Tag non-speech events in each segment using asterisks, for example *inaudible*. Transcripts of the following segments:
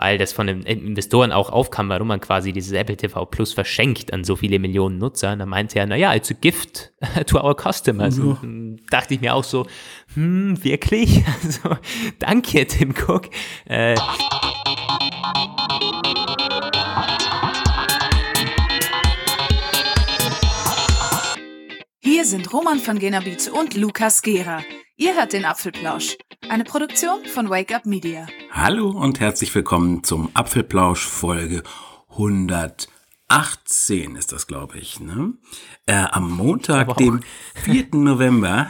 weil das von den Investoren auch aufkam, warum man quasi dieses Apple TV Plus verschenkt an so viele Millionen Nutzer. Und dann meinte er, naja, it's a gift *laughs* to our customers. Ja. Dachte ich mir auch so, hm, wirklich? *laughs* Also, danke, Tim Cook. Äh, Hier sind Roman von Genabit und Lukas Gera. Ihr hört den Apfelplausch, eine Produktion von Wake Up Media. Hallo und herzlich willkommen zum Apfelplausch Folge 118 ist das, glaube ich. Ne? Äh, am Montag, dem 4. November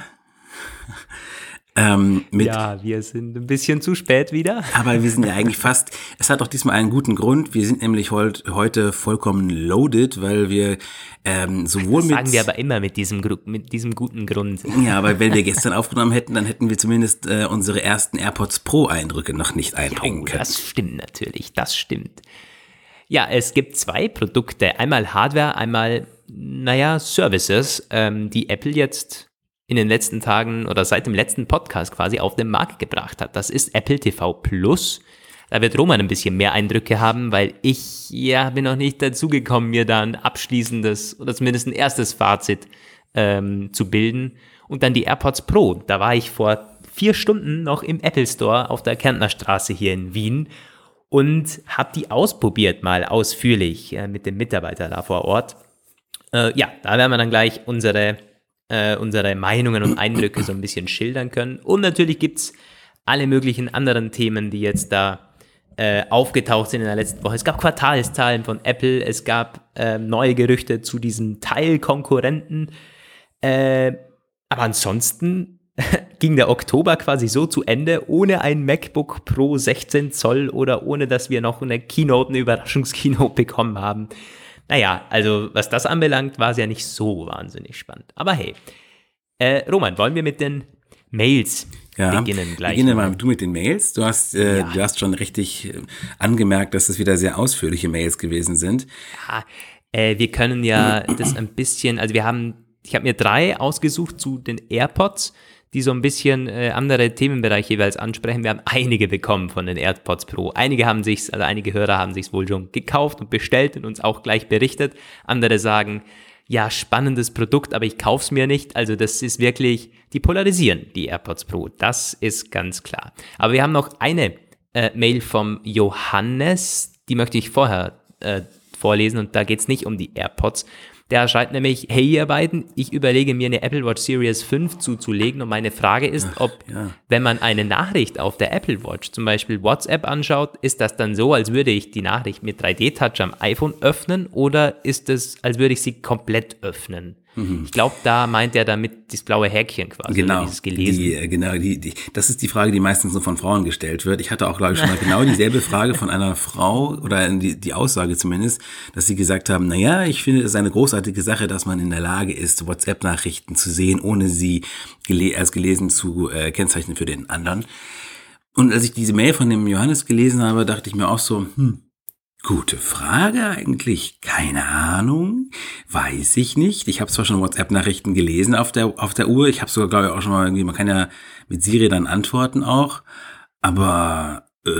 ähm, ja, wir sind ein bisschen zu spät wieder. *laughs* Aber wir sind ja eigentlich fast, es hat auch diesmal einen guten Grund. Wir sind nämlich heut, heute vollkommen loaded, weil wir ähm, sowohl das mit... sagen wir aber immer mit diesem, mit diesem guten Grund. Ja, aber wenn wir *laughs* gestern aufgenommen hätten, dann hätten wir zumindest äh, unsere ersten AirPods Pro Eindrücke noch nicht einbringen können. Das stimmt natürlich, das stimmt. Ja, es gibt zwei Produkte, einmal Hardware, einmal, naja, Services, ähm, die Apple jetzt in den letzten Tagen oder seit dem letzten Podcast quasi auf den Markt gebracht hat. Das ist Apple TV Plus. Da wird Roman ein bisschen mehr Eindrücke haben, weil ich ja bin noch nicht dazu gekommen, mir da ein abschließendes oder zumindest ein erstes Fazit ähm, zu bilden. Und dann die AirPods Pro. Da war ich vor vier Stunden noch im Apple Store auf der Kärntner Straße hier in Wien und habe die ausprobiert mal ausführlich äh, mit dem Mitarbeiter da vor Ort. Äh, ja, da werden wir dann gleich unsere äh, unsere Meinungen und Eindrücke so ein bisschen schildern können. Und natürlich gibt es alle möglichen anderen Themen, die jetzt da äh, aufgetaucht sind in der letzten Woche. Es gab Quartalszahlen von Apple, es gab äh, neue Gerüchte zu diesen Teilkonkurrenten. Äh, aber ansonsten *laughs* ging der Oktober quasi so zu Ende, ohne ein MacBook Pro 16 Zoll oder ohne dass wir noch eine Keynote, eine Überraschungskeynote *laughs* bekommen haben. Naja, also was das anbelangt, war es ja nicht so wahnsinnig spannend. Aber hey, äh, Roman, wollen wir mit den Mails ja, beginnen gleich? Beginnen mal du mit den Mails. Du hast, äh, ja. du hast schon richtig äh, angemerkt, dass es wieder sehr ausführliche Mails gewesen sind. Ja, äh, wir können ja das ein bisschen, also wir haben, ich habe mir drei ausgesucht zu den AirPods die so ein bisschen äh, andere Themenbereiche jeweils ansprechen. Wir haben einige bekommen von den AirPods Pro. Einige haben sich's, also einige Hörer haben sich's wohl schon gekauft und bestellt und uns auch gleich berichtet. Andere sagen, ja, spannendes Produkt, aber ich kauf's mir nicht. Also das ist wirklich, die polarisieren, die AirPods Pro. Das ist ganz klar. Aber wir haben noch eine äh, Mail vom Johannes, die möchte ich vorher äh, vorlesen und da geht's nicht um die AirPods, der schreibt nämlich, hey ihr beiden, ich überlege mir eine Apple Watch Series 5 zuzulegen und meine Frage ist, ob, ja. wenn man eine Nachricht auf der Apple Watch, zum Beispiel WhatsApp anschaut, ist das dann so, als würde ich die Nachricht mit 3D-Touch am iPhone öffnen oder ist es, als würde ich sie komplett öffnen? Mhm. Ich glaube, da meint er damit das blaue Häkchen quasi. Genau. Dieses gelesen. Die, äh, genau, die, die, das ist die Frage, die meistens so von Frauen gestellt wird. Ich hatte auch, glaube ich, schon mal genau dieselbe Frage von einer Frau oder die, die Aussage zumindest, dass sie gesagt haben, na ja, ich finde es eine großartige Sache, dass man in der Lage ist, WhatsApp-Nachrichten zu sehen, ohne sie gele als gelesen zu äh, kennzeichnen für den anderen. Und als ich diese Mail von dem Johannes gelesen habe, dachte ich mir auch so, hm, Gute Frage eigentlich. Keine Ahnung. Weiß ich nicht. Ich habe zwar schon WhatsApp-Nachrichten gelesen auf der, auf der Uhr. Ich habe sogar, glaube ich, auch schon mal irgendwie, man kann ja mit Siri dann antworten auch. Aber äh,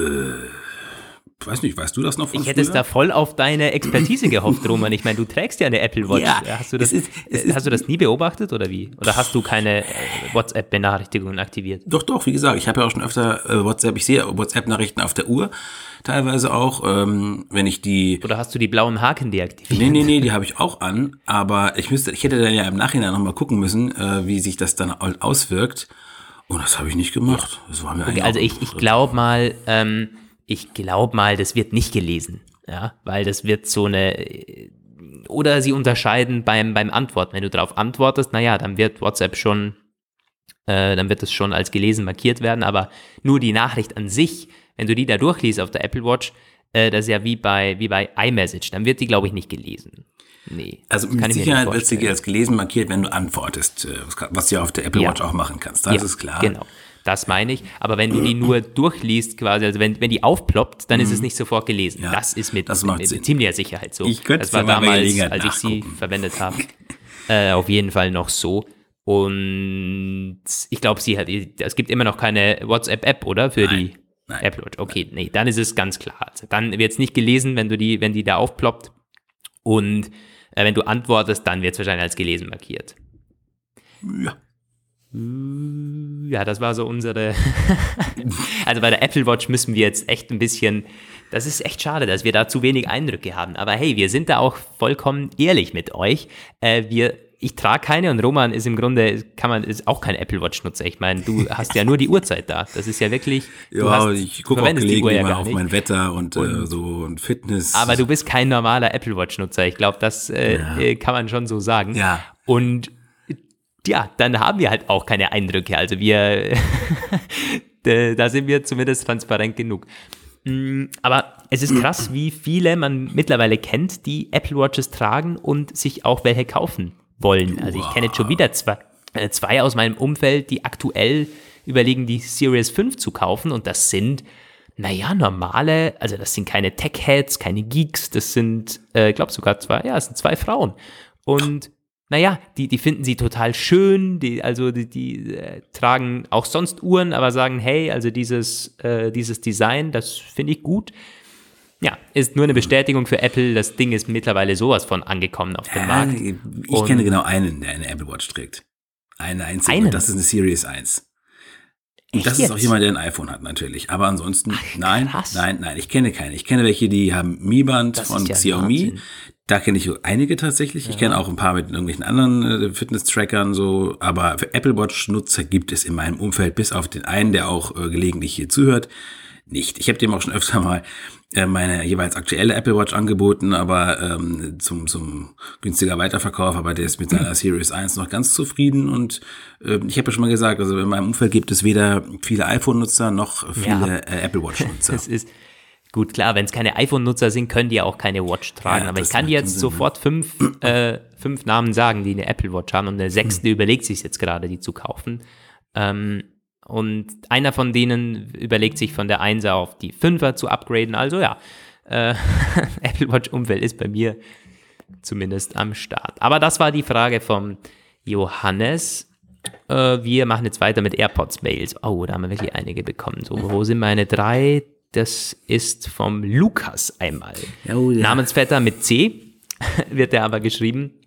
weiß nicht, weißt du das noch? ich hätte es da voll auf deine Expertise gehofft, Roman. Ich meine, du trägst ja eine Apple Watch. Ja, hast, du das, ist, ist, hast du das nie beobachtet oder wie? Oder hast du keine äh, WhatsApp-Benachrichtigungen aktiviert? Doch, doch, wie gesagt, ich habe ja auch schon öfter äh, WhatsApp, ich sehe WhatsApp-Nachrichten auf der Uhr teilweise auch, ähm, wenn ich die. Oder hast du die blauen Haken deaktiviert? Nee, nee, nee, die habe ich auch an, aber ich müsste, ich hätte dann ja im Nachhinein nochmal gucken müssen, äh, wie sich das dann auswirkt. Und das habe ich nicht gemacht. Das war mir okay, also ich, ich glaube mal, ähm, ich glaube mal, das wird nicht gelesen. Ja, weil das wird so eine, oder sie unterscheiden beim, beim Antworten. Wenn du darauf antwortest, naja, dann wird WhatsApp schon, äh, dann wird es schon als gelesen markiert werden, aber nur die Nachricht an sich, wenn du die da durchliest auf der Apple Watch, äh, das ist ja wie bei, wie bei iMessage, dann wird die, glaube ich, nicht gelesen. Nee. Also mit Sicherheit wird sie als gelesen markiert, wenn du antwortest, äh, was du ja auf der Apple Watch auch machen kannst. Das ja, ist klar. Genau. Das meine ich. Aber wenn du die nur durchliest, quasi, also wenn, wenn die aufploppt, dann ist es mhm. nicht sofort gelesen. Ja, das ist mit, das mit, mit ziemlicher Sicherheit so. Ich könnte das war damals, als ich sie verwendet habe, *laughs* äh, auf jeden Fall noch so. Und ich glaube, sie hat, es gibt immer noch keine WhatsApp-App, oder? Für Nein. die Nein. Apple Watch, okay, nee, dann ist es ganz klar. Also dann wird es nicht gelesen, wenn du die, wenn die da aufploppt. Und äh, wenn du antwortest, dann wird es wahrscheinlich als gelesen markiert. Ja. Ja, das war so unsere. *laughs* also bei der Apple Watch müssen wir jetzt echt ein bisschen. Das ist echt schade, dass wir da zu wenig Eindrücke haben. Aber hey, wir sind da auch vollkommen ehrlich mit euch. Äh, wir, ich trage keine und Roman ist im Grunde, kann man, ist auch kein Apple Watch Nutzer. Ich meine, du *laughs* hast ja nur die Uhrzeit da. Das ist ja wirklich. Ja, hast, ich gucke auch gelegentlich ja mal auf mein Wetter und, äh, Und- so und Fitness. Aber du bist kein normaler Apple Watch Nutzer. Ich glaube, das äh, Ja. äh, kann man schon so sagen. Ja. Und ja, dann haben wir halt auch keine Eindrücke. Also wir, *laughs* da sind wir zumindest transparent genug. Mm, Aber es ist krass, wie viele man mittlerweile kennt, die Apple Watches tragen und sich auch welche kaufen wollen. Also ich kenne jetzt schon wieder zwei, äh, zwei aus meinem Umfeld, die aktuell überlegen, die Series 5 zu kaufen und das sind naja, normale, also das sind keine Tech-Heads, keine Geeks, das sind, äh, glaube sogar zwei, ja, es sind zwei Frauen. Und naja, die, die finden sie total schön, die, also die, die äh, tragen auch sonst Uhren, aber sagen, hey, also dieses, äh, dieses Design, das finde ich gut. Ja, ist nur eine Bestätigung für Apple, das Ding ist mittlerweile sowas von angekommen auf dem ja, Markt. ich Und- kenne genau einen, der eine Apple Watch trägt. Eine einzige. Einen? Und das ist eine Series 1. Und das ist auch jetzt? jemand, der ein iPhone hat, natürlich. Aber ansonsten, nein, krass. nein, nein, ich kenne keine. Ich kenne welche, die haben Mi Band Das von ja Xiaomi. Wahnsinn. Da kenne ich einige tatsächlich. Ich kenne auch ein paar mit irgendwelchen anderen äh, Fitness-Trackern so. Aber für Apple Watch-Nutzer gibt es in meinem Umfeld, bis auf den einen, der auch äh, gelegentlich hier zuhört, nicht. Ich habe dem auch schon *laughs* öfter mal äh, meine jeweils aktuelle Apple Watch angeboten, aber ähm, zum, zum günstiger Weiterverkauf, aber der ist mit seiner *laughs* Series 1 noch ganz zufrieden und äh, ich habe ja schon mal gesagt, also in meinem Umfeld gibt es weder viele iPhone-Nutzer noch viele Ja. äh, Apple Watch-Nutzer. *laughs* Ist gut klar, wenn es keine iPhone-Nutzer sind, können die ja auch keine Watch tragen. Ja, aber ich kann dir jetzt Sinn, ne? sofort fünf, *clears throat* äh, fünf Namen sagen, die eine Apple Watch haben und der sechste Hm. überlegt sich jetzt gerade, die zu kaufen. Ähm, und einer von denen überlegt sich von der 1er auf die 5er zu upgraden. Also ja, äh, *laughs* Apple Watch-Umfeld ist bei mir zumindest am Start. Aber das war die Frage vom Johannes. Äh, wir machen jetzt weiter mit AirPods-Mails. Oh, da haben wir wirklich einige bekommen. So, wo sind meine drei? Das ist vom Lukas einmal. Oh, ja. Namensvetter mit C *laughs* wird er aber geschrieben.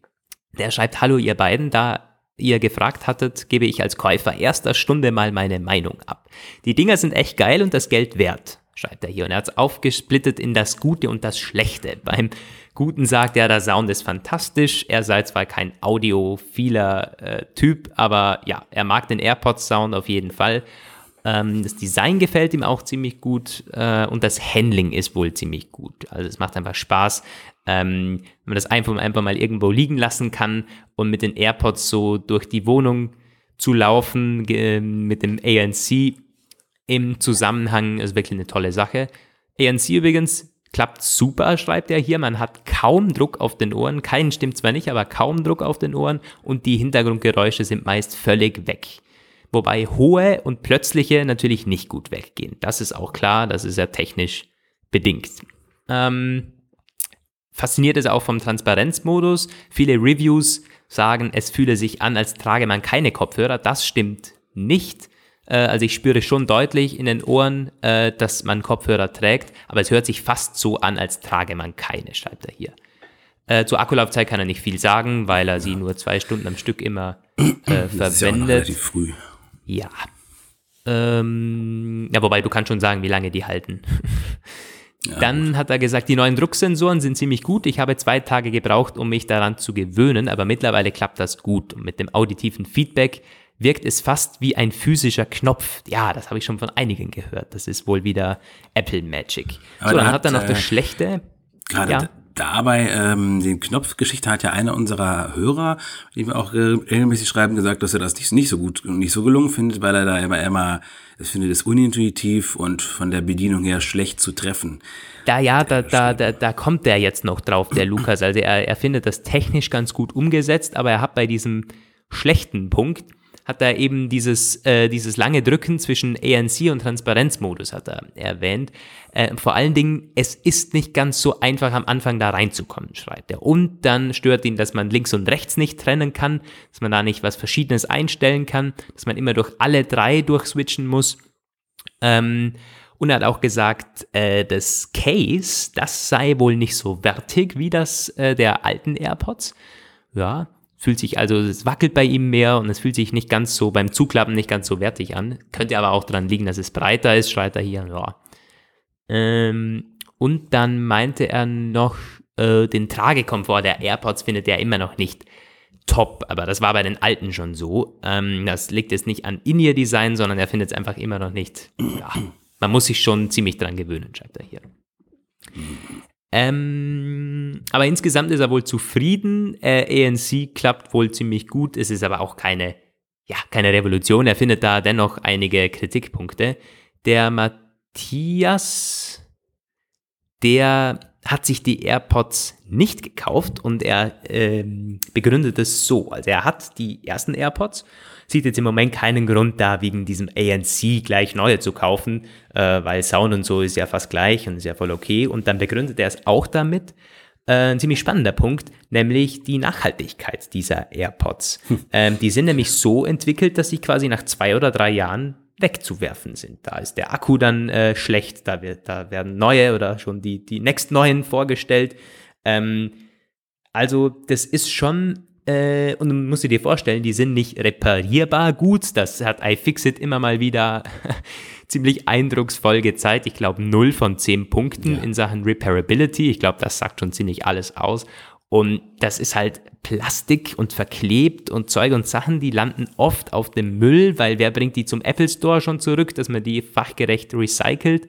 Der schreibt, hallo ihr beiden, da ihr gefragt hattet, gebe ich als Käufer erster Stunde mal meine Meinung ab. Die Dinger sind echt geil und das Geld wert, schreibt er hier. Und er hat es aufgesplittet in das Gute und das Schlechte. Beim Guten sagt er, der Sound ist fantastisch. Er sei zwar kein audiophiler äh, Typ, aber ja, er mag den AirPods-Sound auf jeden Fall. Ähm, das Design gefällt ihm auch ziemlich gut äh, und das Handling ist wohl ziemlich gut. Also es macht einfach Spaß, ähm, wenn man das einfach, einfach mal irgendwo liegen lassen kann und mit den AirPods so durch die Wohnung zu laufen mit dem ANC im Zusammenhang ist wirklich eine tolle Sache. ANC übrigens klappt super, schreibt er hier. Man hat kaum Druck auf den Ohren. Keinen stimmt zwar nicht, aber kaum Druck auf den Ohren und die Hintergrundgeräusche sind meist völlig weg. Wobei hohe und plötzliche natürlich nicht gut weggehen. Das ist auch klar, das ist ja technisch bedingt. Ähm, fasziniert ist auch vom Transparenzmodus. Viele Reviews sagen, es fühle sich an, als trage man keine Kopfhörer. Das stimmt nicht. Äh, Also ich spüre schon deutlich in den Ohren, äh, dass man Kopfhörer trägt, aber es hört sich fast so an, als trage man keine, schreibt er hier. Äh, zur Akkulaufzeit kann er nicht viel sagen, weil er sie nur zwei Stunden am Stück immer äh, Das ist ja auch noch verwendet. relativ früh. Ja. Ähm, ja, wobei du kannst schon sagen, wie lange die halten. *laughs* Dann hat er gesagt, die neuen Drucksensoren sind ziemlich gut. Ich habe zwei Tage gebraucht, um mich daran zu gewöhnen, aber mittlerweile klappt das gut. Und mit dem auditiven Feedback wirkt es fast wie ein physischer Knopf. Ja, das habe ich schon von einigen gehört. Das ist wohl wieder Apple Magic. Aber so, da dann hat, hat er noch äh, das Schlechte. Gerade Ja. Dabei, ähm, den Knopfgeschichte hat ja einer unserer Hörer, die wir auch äh, regelmäßig schreiben, gesagt, dass er das nicht, nicht so gut und nicht so gelungen findet, weil er da immer, immer, es findet es unintuitiv und von der Bedienung her schlecht zu treffen. Da ja, da, da, da, da kommt der jetzt noch drauf, der Lukas. Also er, er findet das technisch ganz gut umgesetzt, aber er hat bei diesem schlechten Punkt, hat er eben dieses, äh, dieses lange Drücken zwischen ANC und Transparenzmodus, hat er erwähnt. Äh, vor allen Dingen, es ist nicht ganz so einfach am Anfang da reinzukommen, schreibt er. Und dann stört ihn, dass man links und rechts nicht trennen kann, dass man da nicht was Verschiedenes einstellen kann, dass man immer durch alle drei durchswitchen muss. Ähm, Und er hat auch gesagt, äh, das Case, das sei wohl nicht so wertig wie das äh, der alten AirPods. Ja, fühlt sich also, es wackelt bei ihm mehr und es fühlt sich nicht ganz so beim Zuklappen nicht ganz so wertig an. Könnte aber auch daran liegen, dass es breiter ist, schreit er hier. Ja. Ähm, und dann meinte er noch, äh, den Tragekomfort der AirPods findet er immer noch nicht top, aber das war bei den alten schon so. Ähm, das liegt jetzt nicht an In-Ear-Design, sondern er findet es einfach immer noch nicht. Ja, man muss sich schon ziemlich dran gewöhnen, schreibt er hier. Ähm, aber insgesamt ist er wohl zufrieden. Äh, ANC klappt wohl ziemlich gut. Es ist aber auch keine, ja, keine Revolution. Er findet da dennoch einige Kritikpunkte. Der Matthias, der hat sich die AirPods nicht gekauft und er ähm, begründet es so. Also er hat die ersten AirPods sieht jetzt im Moment keinen Grund da, wegen diesem ANC gleich neue zu kaufen, äh, weil Sound und so ist ja fast gleich und ist ja voll okay. Und dann begründet er es auch damit, äh, ein ziemlich spannender Punkt, nämlich die Nachhaltigkeit dieser AirPods. Hm. Ähm, die sind nämlich so entwickelt, dass sie quasi nach zwei oder drei Jahren wegzuwerfen sind. Da ist der Akku dann äh, schlecht, da, wird, da werden neue oder schon die, die next neuen vorgestellt. Ähm, also das ist schon äh, und du musst dir vorstellen, die sind nicht reparierbar gut. Das hat iFixit immer mal wieder *laughs* ziemlich eindrucksvoll gezeigt. Ich glaube, 0 von 10 Punkten ja. in Sachen Repairability. Ich glaube, das sagt schon ziemlich alles aus. Und das ist halt Plastik und verklebt und Zeug und Sachen, die landen oft auf dem Müll, weil wer bringt die zum Apple Store schon zurück, dass man die fachgerecht recycelt.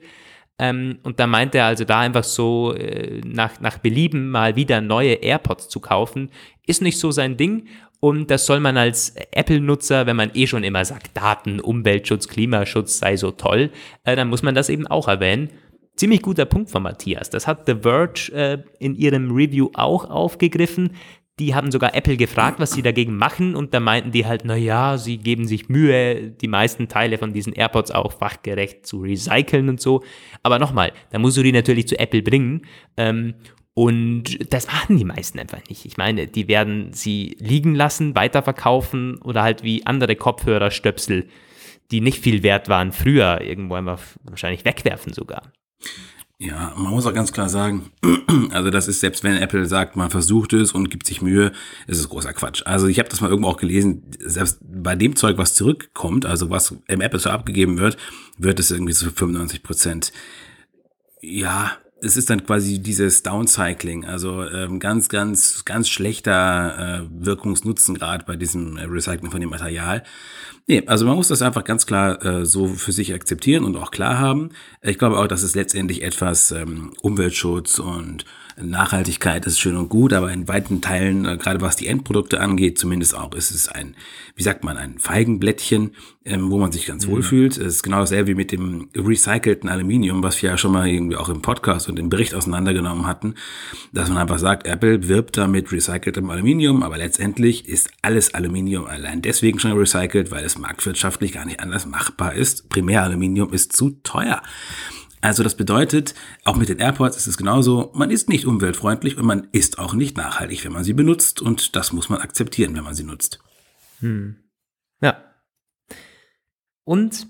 Ähm, und da meinte er also da einfach so äh, nach, nach Belieben mal wieder neue AirPods zu kaufen, ist nicht so sein Ding. Und das soll man als Apple-Nutzer, wenn man eh schon immer sagt, Daten, Umweltschutz, Klimaschutz sei so toll, äh, dann muss man das eben auch erwähnen. Ziemlich guter Punkt von Matthias. Das hat The Verge äh, in ihrem Review auch aufgegriffen. Die haben sogar Apple gefragt, was sie dagegen machen und da meinten die halt, na ja, sie geben sich Mühe, die meisten Teile von diesen AirPods auch fachgerecht zu recyceln und so. Aber nochmal, da musst du die natürlich zu Apple bringen. Ähm, und das machen die meisten einfach nicht. Ich meine, die werden sie liegen lassen, weiterverkaufen oder halt wie andere Kopfhörerstöpsel, die nicht viel wert waren, früher irgendwo einfach wahrscheinlich wegwerfen sogar. Ja, man muss auch ganz klar sagen, *clears throat* also das ist, selbst wenn Apple sagt, man versucht es und gibt sich Mühe, ist es großer Quatsch. Also ich habe das mal irgendwo auch gelesen, selbst bei dem Zeug, was zurückkommt, also was im Apple Store abgegeben wird, wird es irgendwie zu 95 Prozent, ja, es ist dann quasi dieses Downcycling, also ähm, ganz, ganz, ganz schlechter äh, Wirkungsnutzengrad bei diesem Recycling von dem Material. Nee, also man muss das einfach ganz klar äh, so für sich akzeptieren und auch klar haben. Ich glaube auch, dass es letztendlich etwas ähm, Umweltschutz und Nachhaltigkeit ist schön und gut, aber in weiten Teilen, äh, gerade was die Endprodukte angeht, zumindest auch, ist es ein, wie sagt man, ein Feigenblättchen, ähm, wo man sich ganz mhm. wohl fühlt. Es ist genau dasselbe wie mit dem recycelten Aluminium, was wir ja schon mal irgendwie auch im Podcast und im Bericht auseinandergenommen hatten, dass man einfach sagt, Apple wirbt da mit recyceltem Aluminium, aber letztendlich ist alles Aluminium allein deswegen schon recycelt, weil es marktwirtschaftlich gar nicht anders machbar ist. Primäraluminium ist zu teuer. Also das bedeutet, auch mit den AirPods ist es genauso, man ist nicht umweltfreundlich und man ist auch nicht nachhaltig, wenn man sie benutzt und das muss man akzeptieren, wenn man sie nutzt. Hm. Ja. Und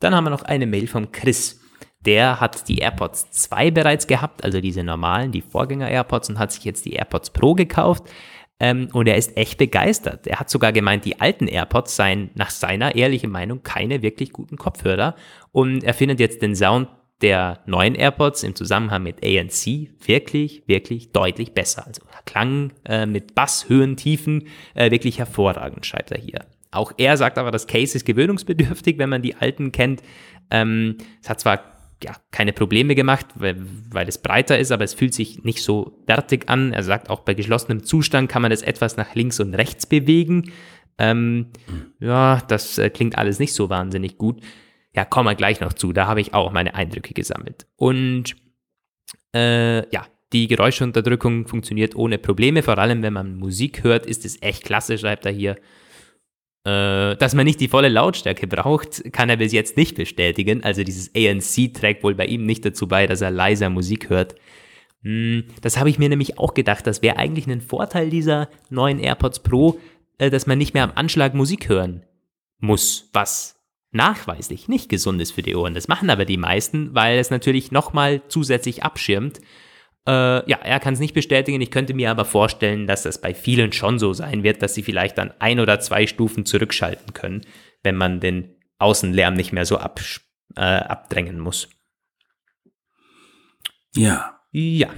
dann haben wir noch eine Mail von Chris. Der hat die AirPods 2 bereits gehabt, also diese normalen, die Vorgänger-AirPods und hat sich jetzt die AirPods Pro gekauft. Ähm, und er ist echt begeistert. Er hat sogar gemeint, die alten AirPods seien nach seiner ehrlichen Meinung keine wirklich guten Kopfhörer. Und er findet jetzt den Sound der neuen AirPods im Zusammenhang mit ANC wirklich, wirklich deutlich besser. Also Klang äh, mit Bass, Höhen, Tiefen äh, wirklich hervorragend, schreibt er hier. Auch er sagt aber, das Case ist gewöhnungsbedürftig, wenn man die alten kennt. Ähm, es hat zwar ja, keine Probleme gemacht, weil, weil es breiter ist, aber es fühlt sich nicht so wertig an. Er sagt, auch bei geschlossenem Zustand kann man es etwas nach links und rechts bewegen. Ähm, ja, das äh, klingt alles nicht so wahnsinnig gut. Ja, kommen wir gleich noch zu. Da habe ich auch meine Eindrücke gesammelt. Und äh, ja, die Geräuschunterdrückung funktioniert ohne Probleme. Vor allem, wenn man Musik hört, ist es echt klasse, schreibt er hier. Äh, dass man nicht die volle Lautstärke braucht, kann er bis jetzt nicht bestätigen. Also dieses ANC trägt wohl bei ihm nicht dazu bei, dass er leiser Musik hört. Hm, das habe ich mir nämlich auch gedacht. Das wäre eigentlich ein Vorteil dieser neuen AirPods Pro, äh, dass man nicht mehr am Anschlag Musik hören muss, was nachweislich nicht gesund ist für die Ohren. Das machen aber die meisten, weil es natürlich nochmal zusätzlich abschirmt. Äh, ja, er kann es nicht bestätigen. Ich könnte mir aber vorstellen, dass das bei vielen schon so sein wird, dass sie vielleicht dann ein oder zwei Stufen zurückschalten können, wenn man den Außenlärm nicht mehr so ab, äh, abdrängen muss. Ja. Ja.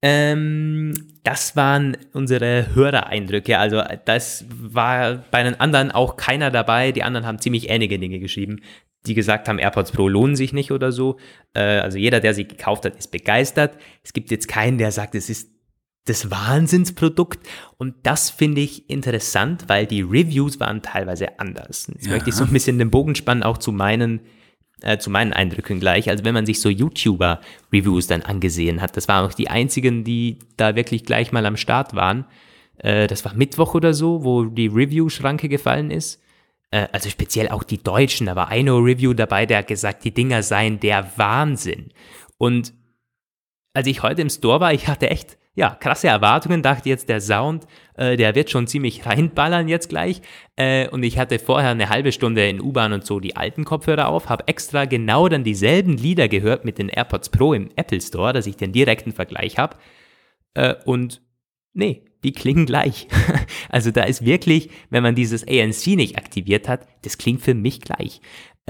Ähm, das waren unsere Hörereindrücke. Also das war bei den anderen auch keiner dabei. Die anderen haben ziemlich ähnliche Dinge geschrieben, die gesagt haben, AirPods Pro lohnen sich nicht oder so. Äh, also jeder, der sie gekauft hat, ist begeistert. Es gibt jetzt keinen, der sagt, es ist das Wahnsinnsprodukt. Und das finde ich interessant, weil die Reviews waren teilweise anders. Jetzt ja. möchte ich so ein bisschen den Bogen spannen, auch zu meinen äh, zu meinen Eindrücken gleich. Also wenn man sich so YouTuber-Reviews dann angesehen hat, das waren auch die einzigen, die da wirklich gleich mal am Start waren. Äh, das war Mittwoch oder so, wo die Review-Schranke gefallen ist. Äh, also speziell auch die Deutschen, da war eine Review dabei, der hat gesagt, die Dinger seien der Wahnsinn. Und als ich heute im Store war, ich hatte echt ja, krasse Erwartungen, dachte jetzt der Sound, äh, der wird schon ziemlich reinballern jetzt gleich. Äh, und ich hatte vorher eine halbe Stunde in U-Bahn und so die alten Kopfhörer auf, habe extra genau dann dieselben Lieder gehört mit den AirPods Pro im Apple Store, dass ich den direkten Vergleich habe. Äh, und nee, die klingen gleich. *laughs* also da ist wirklich, wenn man dieses ANC nicht aktiviert hat, das klingt für mich gleich.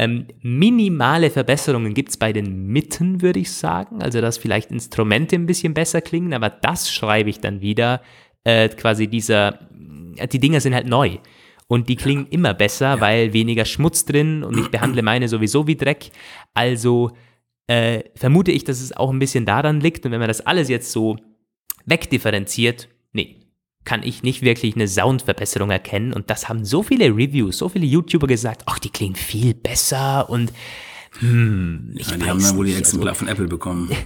Ähm, minimale Verbesserungen gibt es bei den Mitten, würde ich sagen. Also, dass vielleicht Instrumente ein bisschen besser klingen, aber das schreibe ich dann wieder. Äh, quasi dieser, die Dinger sind halt neu. Und die klingen ja. immer besser, ja. weil weniger Schmutz drin und ich behandle meine sowieso wie Dreck. Also äh, vermute ich, dass es auch ein bisschen daran liegt. Und wenn man das alles jetzt so wegdifferenziert, nee, kann ich nicht wirklich eine Soundverbesserung erkennen. Und das haben so viele Reviews, so viele YouTuber gesagt, ach, die klingen viel besser und hm, ich ja, die haben dann wohl die Exemplar also, von Apple bekommen. *laughs*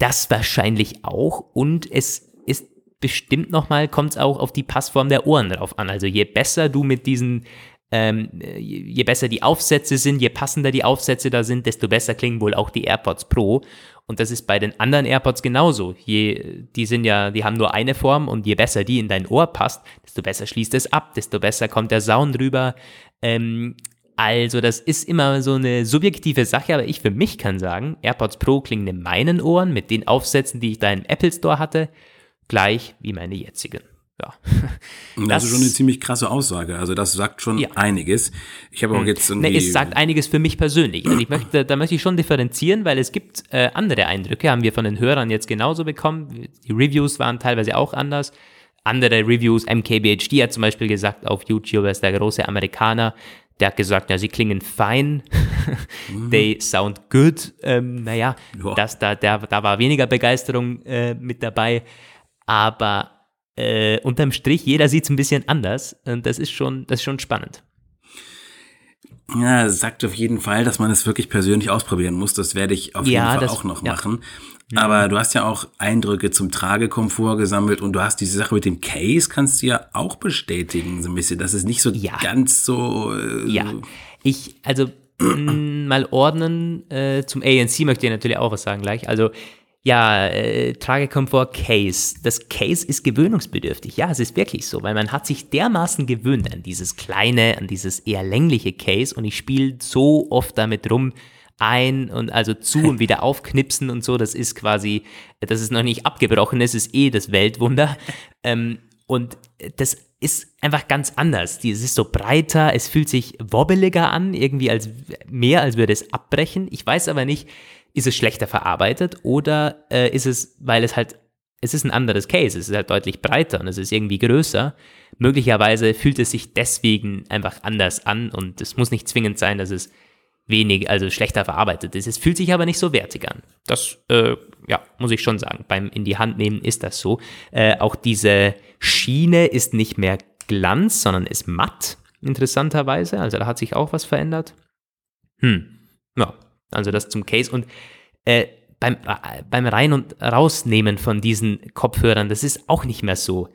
Das wahrscheinlich auch. Und es ist bestimmt nochmal, kommt es auch auf die Passform der Ohren drauf an. Also je besser du mit diesen ähm, je besser die Aufsätze sind, je passender die Aufsätze da sind, desto besser klingen wohl auch die AirPods Pro. Und das ist bei den anderen AirPods genauso. Je, die sind ja, die haben nur eine Form und je besser die in dein Ohr passt, desto besser schließt es ab, desto besser kommt der Sound drüber. Ähm, also das ist immer so eine subjektive Sache, aber ich für mich kann sagen, AirPods Pro klingen in meinen Ohren mit den Aufsätzen, die ich da im Apple Store hatte, gleich wie meine jetzigen ja. Das, das, ist schon eine ziemlich krasse Aussage. Also das sagt schon ja. einiges. Ich habe auch hm. jetzt irgendwie. Nee, es sagt einiges für mich persönlich. Also ich möchte, da möchte ich schon differenzieren, weil es gibt äh, andere Eindrücke, haben wir von den Hörern jetzt genauso bekommen. Die Reviews waren teilweise auch anders. Andere Reviews, MKBHD hat zum Beispiel gesagt auf YouTube, ist der große Amerikaner, der hat gesagt, ja, sie klingen fein, mhm. *laughs* they sound good. Ähm, naja, das, da, der, da war weniger Begeisterung äh, mit dabei. Aber äh, unterm Strich, jeder sieht es ein bisschen anders und das ist schon, das ist schon spannend. Ja, sagt auf jeden Fall, dass man es wirklich persönlich ausprobieren muss. Das werde ich auf ja, jeden Fall das, auch noch ja. machen. Mhm. Aber du hast ja auch Eindrücke zum Tragekomfort gesammelt und du hast diese Sache mit dem Case, kannst du ja auch bestätigen, so ein bisschen. Das ist nicht so ja. ganz so. Äh, ja, ich, also *clears throat* mal ordnen äh, zum ANC möchte ich natürlich auch was sagen gleich. Also ja, äh, Tragekomfort Case. Das Case ist gewöhnungsbedürftig. Ja, es ist wirklich so, weil man hat sich dermaßen gewöhnt an dieses kleine, an dieses eher längliche Case und ich spiele so oft damit rum, ein und also zu und wieder aufknipsen und so. Das ist quasi, das ist noch nicht abgebrochen, es ist eh das Weltwunder. *laughs* Ähm, und das ist einfach ganz anders. Es ist so breiter, es fühlt sich wobbeliger an, irgendwie als mehr, als würde es abbrechen. Ich weiß aber nicht, ist es schlechter verarbeitet oder äh, ist es, weil es halt, es ist ein anderes Case, es ist halt deutlich breiter und es ist irgendwie größer. Möglicherweise fühlt es sich deswegen einfach anders an und es muss nicht zwingend sein, dass es wenig, also schlechter verarbeitet ist. Es fühlt sich aber nicht so wertig an. Das, äh, ja, muss ich schon sagen. Beim in die Hand nehmen ist das so. Äh, auch diese Schiene ist nicht mehr Glanz, sondern ist matt, interessanterweise. Also da hat sich auch was verändert. Hm, ja, also das zum Case. Und äh, beim, äh, beim Rein- und Rausnehmen von diesen Kopfhörern, das ist auch nicht mehr so.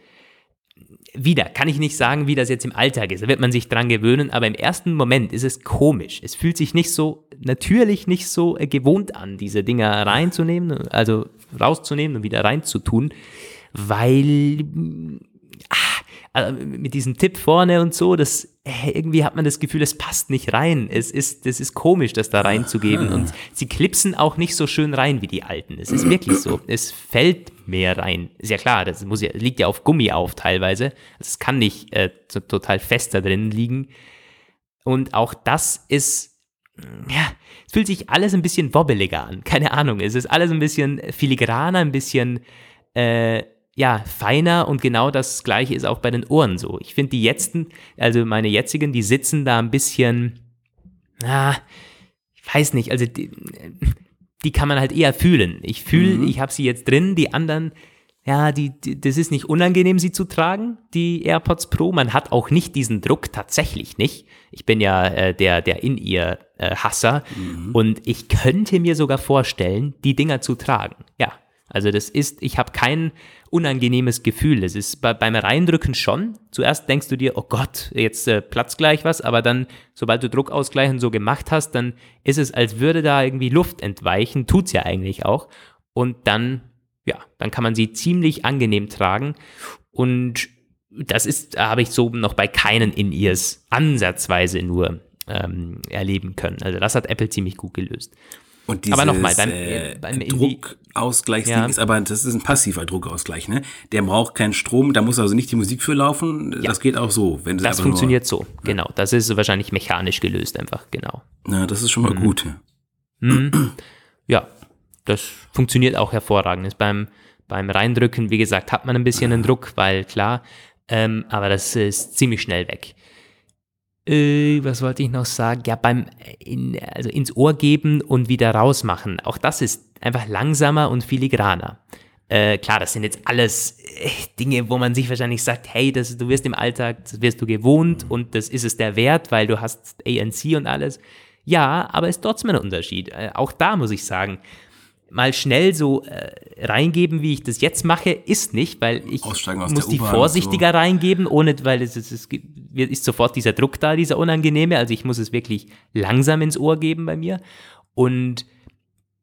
Wieder, kann ich nicht sagen, wie das jetzt im Alltag ist. Da wird man sich dran gewöhnen, aber im ersten Moment ist es komisch. Es fühlt sich nicht so, natürlich nicht so äh, gewohnt an, diese Dinger reinzunehmen, also rauszunehmen und wieder reinzutun, weil also mit diesem Tipp vorne und so, das irgendwie hat man das Gefühl, es passt nicht rein. Es ist, das ist komisch, das da reinzugeben. Und sie klipsen auch nicht so schön rein wie die alten. Es ist wirklich so. Es fällt mehr rein. Ist ja klar, das muss ja, liegt ja auf Gummi auf teilweise. Also es kann nicht äh, so total fest da drin liegen. Und auch das ist, ja, es fühlt sich alles ein bisschen wobbeliger an. Keine Ahnung. Es ist alles ein bisschen filigraner, ein bisschen äh, ja, feiner und genau das gleiche ist auch bei den Ohren so. Ich finde die jetzten, also meine jetzigen, die sitzen da ein bisschen, na, ich weiß nicht, also die, die kann man halt eher fühlen. Ich fühle, mhm. ich habe sie jetzt drin, die anderen, ja, die, die, das ist nicht unangenehm, sie zu tragen, die AirPods Pro. Man hat auch nicht diesen Druck, tatsächlich nicht. Ich bin ja äh, der, der in ihr äh, Hasser mhm. und ich könnte mir sogar vorstellen, die Dinger zu tragen. Ja, also das ist, ich habe kein unangenehmes Gefühl. Es ist bei, beim Reindrücken schon. Zuerst denkst du dir, oh Gott, jetzt äh, platzt gleich was, aber dann, sobald du Druckausgleich und so gemacht hast, dann ist es, als würde da irgendwie Luft entweichen. Tut's ja eigentlich auch. Und dann, ja, dann kann man sie ziemlich angenehm tragen. Und das ist, habe ich so noch bei keinen In-Ears ansatzweise nur ähm, erleben können. Also das hat Apple ziemlich gut gelöst. Und dieses, aber nochmal, beim, äh, beim Druckausgleichsding ja. ist aber, das ist ein passiver Druckausgleich, ne? Der braucht keinen Strom, da muss also nicht die Musik für laufen. Ja. Das geht auch so. Wenn das funktioniert nur, so, genau. Das ist wahrscheinlich mechanisch gelöst einfach, genau. Ja, das ist schon mal mhm. gut. Mhm. Ja, das funktioniert auch hervorragend. Ist beim, beim Reindrücken, wie gesagt, hat man ein bisschen einen Druck, weil klar, ähm, aber das ist ziemlich schnell weg. Äh, was wollte ich noch sagen? Ja, beim in, also ins Ohr geben und wieder rausmachen. Auch das ist einfach langsamer und filigraner. Äh, klar, das sind jetzt alles äh, Dinge, wo man sich wahrscheinlich sagt, hey, das, du wirst im Alltag, das wirst du gewohnt und das ist es der Wert, weil du hast ANC und alles. Ja, aber es ist trotzdem ein Unterschied. Äh, auch da muss ich sagen, mal schnell so äh, reingeben, wie ich das jetzt mache, ist nicht, weil ich muss die vorsichtiger so. reingeben, ohne, weil es, es, es ist sofort dieser Druck da, dieser unangenehme. Also ich muss es wirklich langsam ins Ohr geben bei mir. Und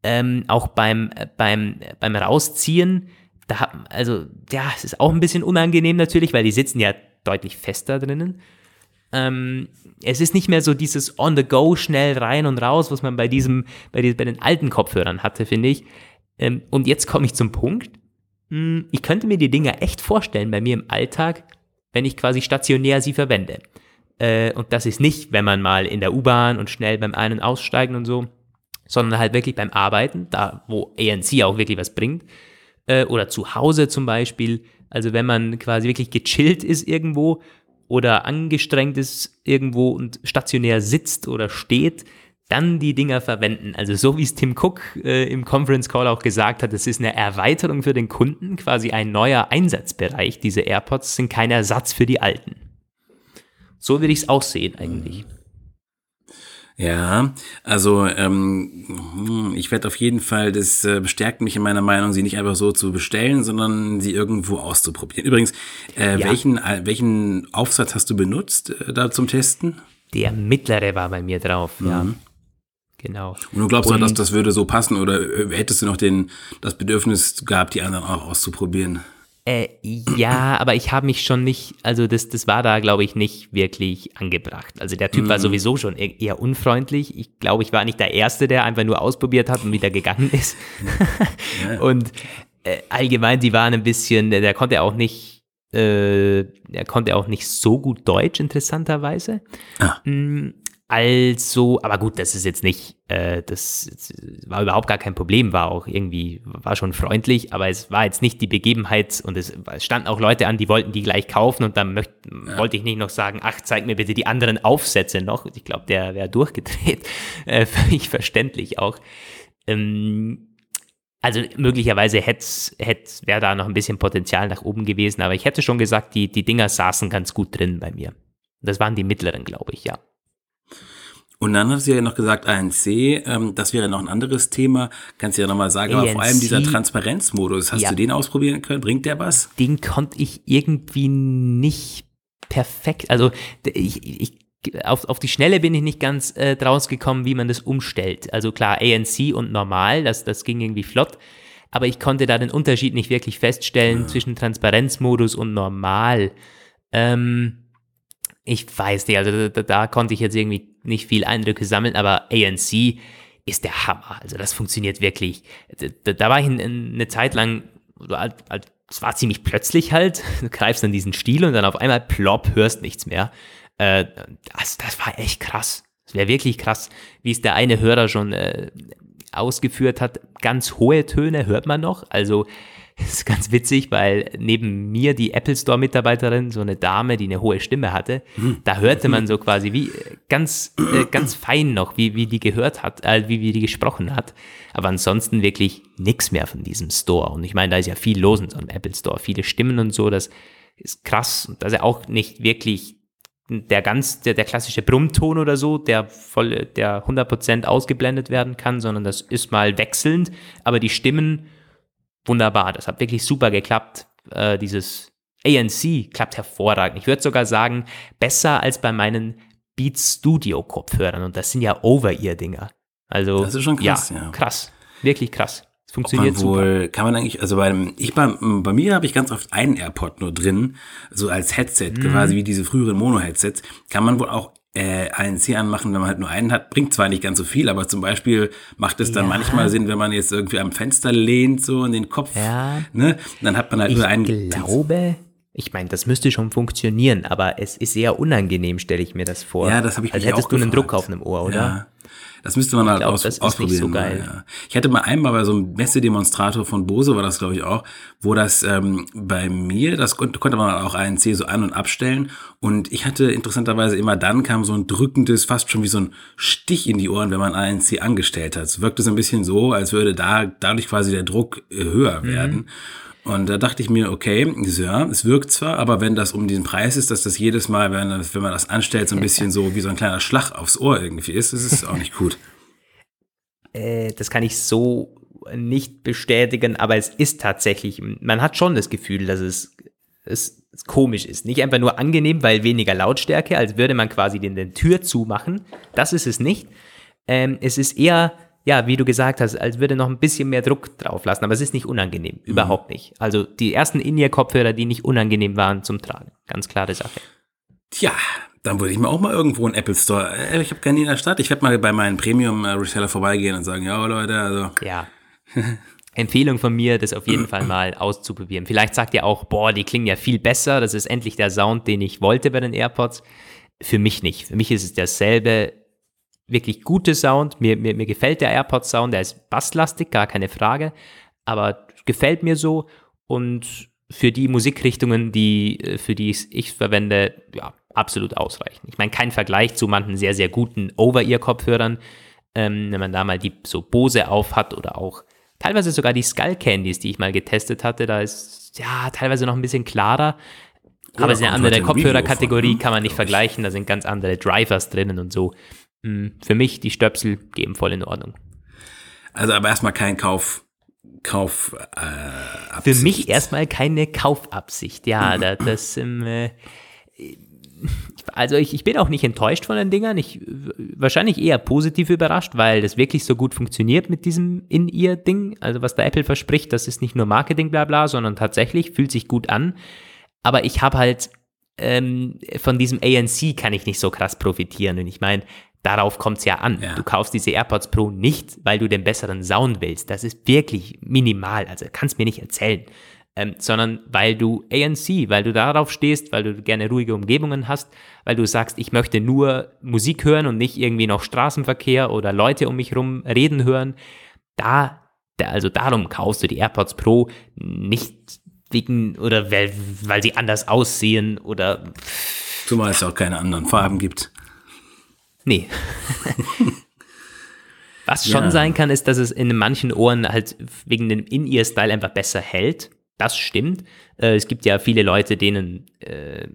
ähm, auch beim, beim, beim Rausziehen, da, also ja, es ist auch ein bisschen unangenehm natürlich, weil die sitzen ja deutlich fester drinnen. Ähm, es ist nicht mehr so dieses on the go schnell rein und raus, was man bei diesem, bei, die, bei den alten Kopfhörern hatte, finde ich. Ähm, und jetzt komme ich zum Punkt. Hm, ich könnte mir die Dinger echt vorstellen bei mir im Alltag, wenn ich quasi stationär sie verwende. Äh, und das ist nicht, wenn man mal in der U-Bahn und schnell beim Ein- und Aussteigen und so, sondern halt wirklich beim Arbeiten, da wo ANC auch wirklich was bringt. Äh, oder zu Hause zum Beispiel. Also wenn man quasi wirklich gechillt ist irgendwo oder angestrengt ist irgendwo und stationär sitzt oder steht, dann die Dinger verwenden. Also so wie es Tim Cook äh, im Conference Call auch gesagt hat, es ist eine Erweiterung für den Kunden, quasi ein neuer Einsatzbereich. Diese AirPods sind kein Ersatz für die alten. So würde ich es auch sehen eigentlich. Ja, also ähm, hm, ich werde auf jeden Fall, das äh, bestärkt mich in meiner Meinung, sie nicht einfach so zu bestellen, sondern sie irgendwo auszuprobieren. Übrigens, äh, ja. welchen, äh, welchen Aufsatz hast du benutzt äh, da zum Testen? Der mittlere war bei mir drauf, mhm. ja. Genau. Und du glaubst, Und, dass das würde so passen oder äh, hättest du noch den, das Bedürfnis gehabt, die anderen auch auszuprobieren? Äh, ja, aber ich habe mich schon nicht, also das, das war da, glaube ich, nicht wirklich angebracht. Also der Typ mhm. war sowieso schon e-, eher unfreundlich. Ich glaube, ich war nicht der Erste, der einfach nur ausprobiert hat und wieder gegangen ist. Ja. und äh, allgemein, die waren ein bisschen, der, der konnte auch nicht, äh, er konnte auch nicht so gut Deutsch, interessanterweise. Ah. Mm, also, aber gut, das ist jetzt nicht, äh, das, das war überhaupt gar kein Problem, war auch irgendwie, war schon freundlich, aber es war jetzt nicht die Begebenheit und es, es standen auch Leute an, die wollten die gleich kaufen und dann möcht, ja. wollte ich nicht noch sagen, ach, zeig mir bitte die anderen Aufsätze noch. Ich glaube, der wäre *laughs* durchgedreht, äh, völlig verständlich auch. Ähm, also möglicherweise hätte, hätte, wäre da noch ein bisschen Potenzial nach oben gewesen, aber ich hätte schon gesagt, die, die Dinger saßen ganz gut drin bei mir. Das waren die mittleren, glaube ich, ja. Und dann hast du ja noch gesagt, ANC, ähm, das wäre noch ein anderes Thema. Kannst du ja nochmal sagen, ANC, aber vor allem dieser Transparenzmodus, hast ja. du den ausprobieren können? Bringt der was? Den konnte ich irgendwie nicht perfekt, also ich, ich auf, auf die Schnelle bin ich nicht ganz äh, draus gekommen, wie man das umstellt. Also klar, ANC und normal, das, das ging irgendwie flott, aber ich konnte da den Unterschied nicht wirklich feststellen ja. zwischen Transparenzmodus und normal. Ähm, ich weiß nicht, also da, da, konnte ich jetzt irgendwie nicht viel Eindrücke sammeln, aber ANC ist der Hammer. Also das funktioniert wirklich. Da, da war ich eine Zeit lang, es war ziemlich plötzlich halt, *laughs* du greifst an diesen Stiel und dann auf einmal plopp, hörst nichts mehr. Äh, das, das war echt krass. Das wäre wirklich krass, wie es der eine Hörer schon äh, ausgeführt hat. Ganz hohe Töne hört man noch. Also *laughs* das ist ganz witzig, weil neben mir die Apple Store Mitarbeiterin, so eine Dame, die eine hohe Stimme hatte, hm. da hörte man so quasi wie ganz äh, ganz fein noch, wie wie die gehört hat, äh, wie wie die gesprochen hat, aber ansonsten wirklich nichts mehr von diesem Store. Und ich meine, da ist ja viel los in so einem Apple Store, viele Stimmen und so, das ist krass. Und das ist ja auch nicht wirklich der ganz, der, der klassische Brummton oder so, der voll, der 100% ausgeblendet werden kann, sondern das ist mal wechselnd, aber die Stimmen wunderbar. Das hat wirklich super geklappt. Äh, dieses ANC klappt hervorragend. Ich würde sogar sagen, besser als bei meinen Beats Studio Kopfhörern. Und das sind ja Over-Ear-Dinger. Also, das ist schon krass, ja, ja. Krass. Wirklich krass. Es funktioniert wohl, super. Kann man eigentlich, also bei, ich bei, bei mir habe ich ganz oft einen AirPod nur drin, so als Headset, mhm. quasi wie diese früheren Mono-Headsets. Kann man wohl auch äh, ANC anmachen, wenn man halt nur einen hat, bringt zwar nicht ganz so viel, aber zum Beispiel macht es dann ja. manchmal Sinn, wenn man jetzt irgendwie am Fenster lehnt, so in den Kopf, ja. ne? Dann hat man halt ich nur einen. Ich glaube, ich meine, das müsste schon funktionieren, aber es ist eher unangenehm, stelle ich mir das vor. Ja, das habe ich Als hättest du einen Druck auf einem Ohr, oder? Ja. Das müsste man halt glaub, aus, das ausprobieren. so geil. Ja. Ich hatte mal einmal bei so einem Messedemonstrator von Bose, war das glaube ich auch, wo das ähm, bei mir, das konnte, konnte man auch ANC so an- und abstellen. Und ich hatte interessanterweise immer dann kam so ein drückendes, fast schon wie so ein Stich in die Ohren, wenn man ANC angestellt hat. Es wirkte so ein bisschen so, als würde da dadurch quasi der Druck äh, höher mhm. Und da dachte ich mir, okay, ja, es wirkt zwar, aber wenn das um den Preis ist, dass das jedes Mal, wenn, wenn man das anstellt, so ein bisschen so wie so ein kleiner Schlag aufs Ohr irgendwie ist, das ist auch nicht gut. *laughs* Äh, das kann ich so nicht bestätigen, aber es ist tatsächlich, man hat schon das Gefühl, dass es, es komisch ist. Nicht einfach nur angenehm, weil weniger Lautstärke, als würde man quasi den, den Tür zumachen. Das ist es nicht. Ähm, es ist eher ja, wie du gesagt hast, als würde noch ein bisschen mehr Druck drauf lassen, aber es ist nicht unangenehm, mhm. überhaupt nicht. Also die ersten In-Ear-Kopfhörer, die nicht unangenehm waren zum Tragen, ganz klare Sache. Tja, dann würde ich mir auch mal irgendwo einen Apple Store, äh, ich habe keinen in der Stadt, ich werde mal bei meinen Premium-Reseller vorbeigehen und sagen, ja Leute, also. *laughs* Ja. *laughs* Empfehlung von mir, das auf jeden *clears throat* Fall mal auszuprobieren. Vielleicht sagt ihr auch, boah, die klingen ja viel besser, das ist endlich der Sound, den ich wollte bei den AirPods. Für mich nicht. Für mich ist es derselbe wirklich gute Sound. Mir, mir, mir gefällt der AirPods Sound, der ist basslastig, gar keine Frage, aber gefällt mir so und für die Musikrichtungen, die, äh, für die ich verwende, ja, absolut ausreichend. Ich meine, kein Vergleich zu manchen sehr, sehr guten Over-Ear-Kopfhörern, ähm, wenn man da mal die so Bose auf hat oder auch teilweise sogar die Skull Candies, die ich mal getestet hatte, da ist ja teilweise noch ein bisschen klarer. Oder aber es ist eine andere Kopfhörerkategorie, ne? kann man nicht vergleichen, da sind ganz andere Drivers drinnen und so. Hm, für mich, die Stöpsel geben voll in Ordnung. Also aber erstmal kein Kauf. Kauf äh, Für mich erstmal keine Kaufabsicht. Ja, da, das ähm, äh, also ich, ich bin auch nicht enttäuscht von den Dingern. Ich wahrscheinlich eher positiv überrascht, weil das wirklich so gut funktioniert mit diesem In-Ear-Ding. Also was der Apple verspricht, das ist nicht nur Marketing, bla bla, sondern tatsächlich fühlt sich gut an. Aber ich habe halt ähm, von diesem ANC kann ich nicht so krass profitieren. Und ich meine, darauf kommt es ja an. Ja. Du kaufst diese AirPods Pro nicht, weil du den besseren Sound willst. Das ist wirklich minimal. Also kannst mir nicht erzählen. Ähm, sondern weil du ANC, weil du darauf stehst, weil du gerne ruhige Umgebungen hast, weil du sagst, ich möchte nur Musik hören und nicht irgendwie noch Straßenverkehr oder Leute um mich herum reden hören. Da, da also darum kaufst du die AirPods Pro nicht wegen oder weil, weil sie anders aussehen oder. Zumal es auch keine anderen Farben gibt. Nee. *laughs* Was schon ja. sein kann, ist, dass es in manchen Ohren halt wegen dem In-Ear-Style einfach besser hält. Das stimmt. Äh, es gibt ja viele Leute, denen äh,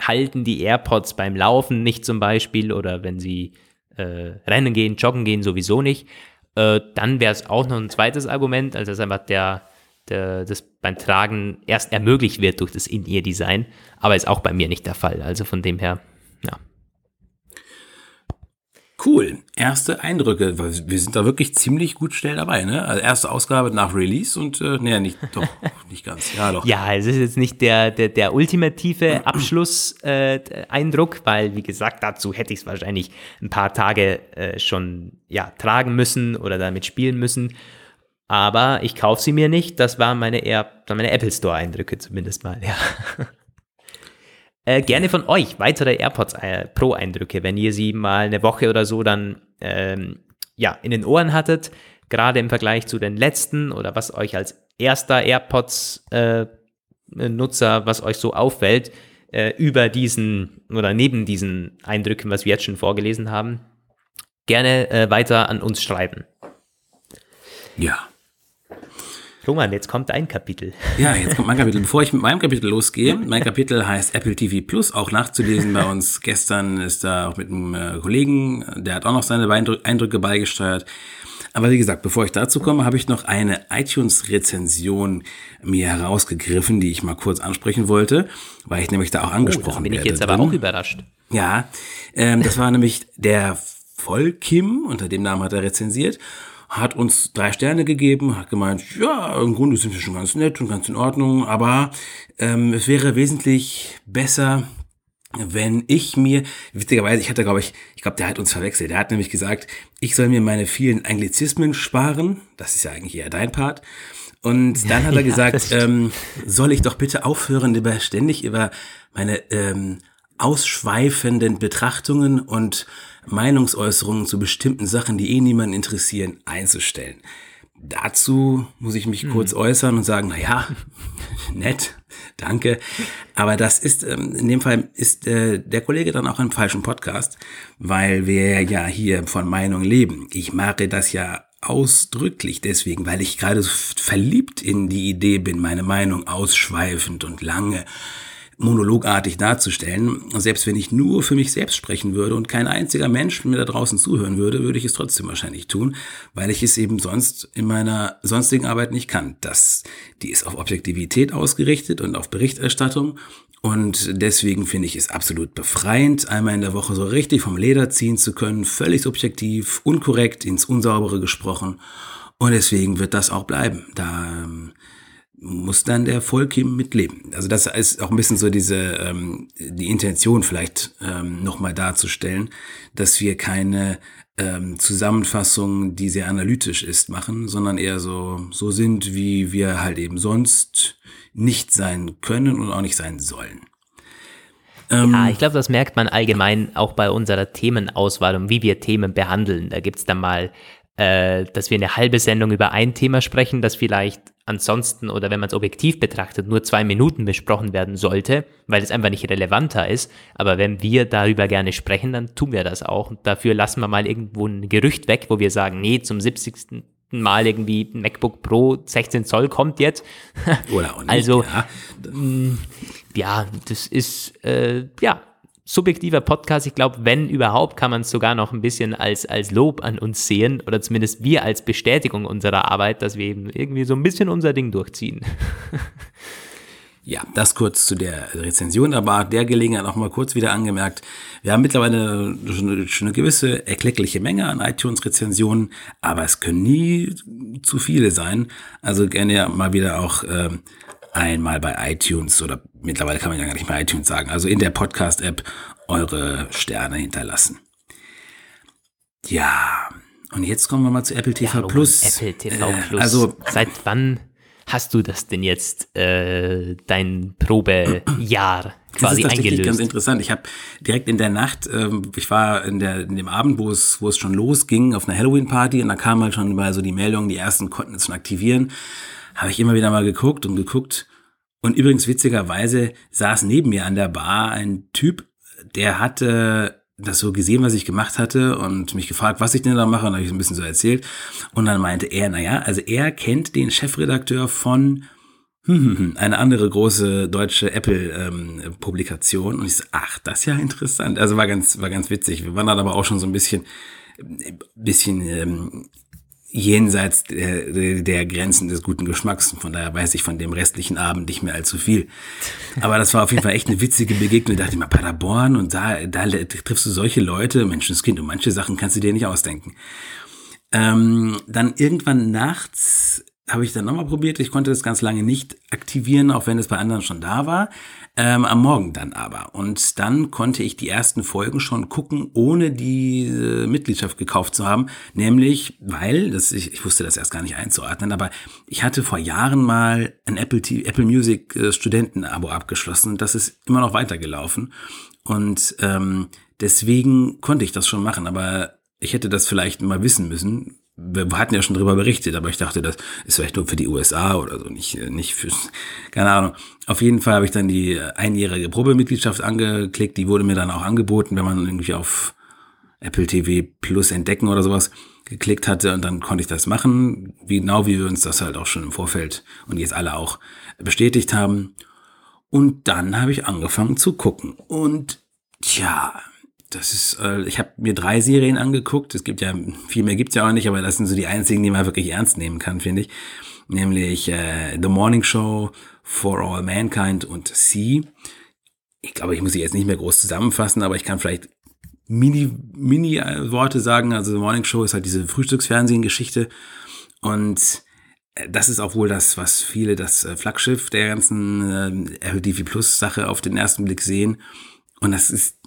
halten die AirPods beim Laufen nicht zum Beispiel oder wenn sie äh, rennen gehen, joggen gehen, sowieso nicht. Äh, dann wäre es auch noch ein zweites Argument, also dass einfach der, der, das beim Tragen erst ermöglicht wird durch das In-Ear-Design, aber ist auch bei mir nicht der Fall. Also von dem her, ja. Cool. Erste Eindrücke. Wir sind da wirklich ziemlich gut schnell dabei, ne? Also erste Ausgabe nach Release und äh, nee, nicht doch, *laughs* nicht ganz. Ja, doch. Ja, es ist jetzt nicht der, der, der ultimative *clears throat* Abschlusseindruck, äh, weil, wie gesagt, dazu hätte ich es wahrscheinlich ein paar Tage äh, schon ja, tragen müssen oder damit spielen müssen. Aber ich kaufe sie mir nicht. Das waren meine eher meine Apple Store-Eindrücke zumindest mal, ja. *laughs* Äh, gerne von euch weitere AirPods äh, Pro-Eindrücke, wenn ihr sie mal eine Woche oder so dann ähm, ja, in den Ohren hattet, gerade im Vergleich zu den letzten oder was euch als erster AirPods-Nutzer, äh, was euch so auffällt, äh, über diesen oder neben diesen Eindrücken, was wir jetzt schon vorgelesen haben, gerne äh, weiter an uns schreiben. Ja. Roman, jetzt kommt dein Kapitel. *laughs* Ja, jetzt kommt mein Kapitel. Bevor ich mit meinem Kapitel losgehe, mein *laughs* Kapitel heißt Apple TV Plus, auch nachzulesen bei uns. Gestern ist da auch mit einem äh, Kollegen, der hat auch noch seine Eindrücke beigesteuert. Aber wie gesagt, bevor ich dazu komme, habe ich noch eine iTunes-Rezension mir herausgegriffen, die ich mal kurz ansprechen wollte, weil ich nämlich da auch angesprochen oh, da bin ich jetzt aber auch überrascht. Ja, ähm, das war *laughs* nämlich der Vollkim, unter dem Namen hat er rezensiert hat uns drei Sterne gegeben, hat gemeint, ja, im Grunde sind wir schon ganz nett und ganz in Ordnung, aber ähm, es wäre wesentlich besser, wenn ich mir, witzigerweise, ich hatte, glaube ich, ich glaube, der hat uns verwechselt. Der hat nämlich gesagt, ich soll mir meine vielen Anglizismen sparen. Das ist ja eigentlich eher dein Part. Und dann hat er *laughs* ja, gesagt, ähm, soll ich doch bitte aufhören, über ständig über meine ähm, ausschweifenden Betrachtungen und Meinungsäußerungen zu bestimmten Sachen, die eh niemanden interessieren, einzustellen. Dazu muss ich mich hm. kurz äußern und sagen, na ja, *laughs* nett, danke. Aber das ist, ähm, in dem Fall ist äh, der Kollege dann auch im falschen Podcast, weil wir ja hier von Meinung leben. Ich mache das ja ausdrücklich deswegen, weil ich gerade verliebt in die Idee bin, meine Meinung ausschweifend und lange monologartig darzustellen. Selbst wenn ich nur für mich selbst sprechen würde und kein einziger Mensch mir da draußen zuhören würde, würde ich es trotzdem wahrscheinlich tun, weil ich es eben sonst in meiner sonstigen Arbeit nicht kann. Das, die ist auf Objektivität ausgerichtet und auf Berichterstattung und deswegen finde ich es absolut befreiend, einmal in der Woche so richtig vom Leder ziehen zu können, völlig subjektiv, unkorrekt, ins Unsaubere gesprochen. Und deswegen wird das auch bleiben. Da ähm, muss dann der Volkim mitleben. Also das ist auch ein bisschen so diese ähm, die Intention vielleicht ähm, nochmal darzustellen, dass wir keine ähm, Zusammenfassung, die sehr analytisch ist, machen, sondern eher so so sind, wie wir halt eben sonst nicht sein können und auch nicht sein sollen. Ähm, ja, ich glaube, das merkt man allgemein auch bei unserer Themenauswahl und wie wir Themen behandeln. Da gibt's dann mal äh, dass wir eine halbe Sendung über ein Thema sprechen, das vielleicht ansonsten oder wenn man es objektiv betrachtet, nur zwei Minuten besprochen werden sollte, weil es einfach nicht relevanter ist. Aber wenn wir darüber gerne sprechen, dann tun wir das auch. Und dafür lassen wir mal irgendwo ein Gerücht weg, wo wir sagen, nee, zum 70. Mal irgendwie MacBook Pro 16 Zoll kommt jetzt. Oder auch nicht, also, ja. Mm, ja, das ist, äh, ja, subjektiver Podcast. Ich glaube, wenn überhaupt, kann man es sogar noch ein bisschen als, als Lob an uns sehen oder zumindest wir als Bestätigung unserer Arbeit, dass wir eben irgendwie so ein bisschen unser Ding durchziehen. *laughs* Ja, das kurz zu der Rezension, aber der Gelegenheit auch mal kurz wieder angemerkt. Wir haben mittlerweile schon eine gewisse erkleckliche Menge an iTunes-Rezensionen, aber es können nie zu viele sein. Also gerne mal wieder auch äh, einmal bei iTunes oder mittlerweile kann man ja gar nicht mehr iTunes sagen, also in der Podcast-App eure Sterne hinterlassen. Ja, und jetzt kommen wir mal zu Apple TV ja, Plus. Apple TV äh, Plus. Also seit wann hast du das denn jetzt äh, dein Probejahr quasi das ist tatsächlich ganz interessant. Ich habe direkt in der Nacht, ähm, ich war in der in dem Abend, wo es wo es schon losging auf einer Halloween Party und da kam halt schon mal so die Meldung, die ersten konnten es schon aktivieren habe ich immer wieder mal geguckt und geguckt. Und übrigens witzigerweise saß neben mir an der Bar ein Typ, der hatte das so gesehen, was ich gemacht hatte und mich gefragt, was ich denn da mache. Und habe ich ein bisschen so erzählt. Und dann meinte er, naja, also er kennt den Chefredakteur von *laughs* eine andere große deutsche Apple-Publikation. Ähm, und ich so, ach, das ist ja interessant. Also war ganz, war ganz witzig. Wir waren dann aber auch schon so ein bisschen, bisschen ähm, jenseits der, der Grenzen des guten Geschmacks. Von daher weiß ich von dem restlichen Abend nicht mehr allzu viel. Aber das war auf jeden Fall echt eine witzige Begegnung. Ich dachte immer, Paderborn und da, da triffst du solche Leute, Menschenskind, und manche Sachen kannst du dir nicht ausdenken. Ähm, dann irgendwann nachts habe ich dann nochmal probiert. Ich konnte das ganz lange nicht aktivieren, auch wenn es bei anderen schon da war. Ähm, am Morgen dann aber. Und dann konnte ich die ersten Folgen schon gucken, ohne die Mitgliedschaft gekauft zu haben. Nämlich, weil, das, ich, ich wusste das erst gar nicht einzuordnen, aber ich hatte vor Jahren mal ein Apple, Apple Music äh, Studenten-Abo abgeschlossen und das ist immer noch weitergelaufen. Und ähm, deswegen konnte ich das schon machen, aber ich hätte das vielleicht mal wissen müssen, wir hatten ja schon drüber berichtet, aber ich dachte, das ist vielleicht nur für die USA oder so, nicht, nicht für, keine Ahnung. Auf jeden Fall habe ich dann die einjährige Probemitgliedschaft angeklickt, die wurde mir dann auch angeboten, wenn man irgendwie auf Apple TV Plus entdecken oder sowas geklickt hatte und dann konnte ich das machen, genau wie wir uns das halt auch schon im Vorfeld und jetzt alle auch bestätigt haben. Und dann habe ich angefangen zu gucken und tja, das ist, äh, ich habe mir drei Serien angeguckt. Es gibt ja, viel mehr gibt's ja auch nicht, aber das sind so die einzigen, die man wirklich ernst nehmen kann, finde ich. Nämlich äh, The Morning Show, For All Mankind und Sea. Ich glaube, ich muss sie jetzt nicht mehr groß zusammenfassen, aber ich kann vielleicht mini, mini äh, sagen. Also The Morning Show ist halt diese Frühstücksfernsehen-Geschichte und äh, das ist auch wohl das, was viele das äh, Flaggschiff der ganzen äh, Apple TV Plus Sache auf den ersten Blick sehen. Und das ist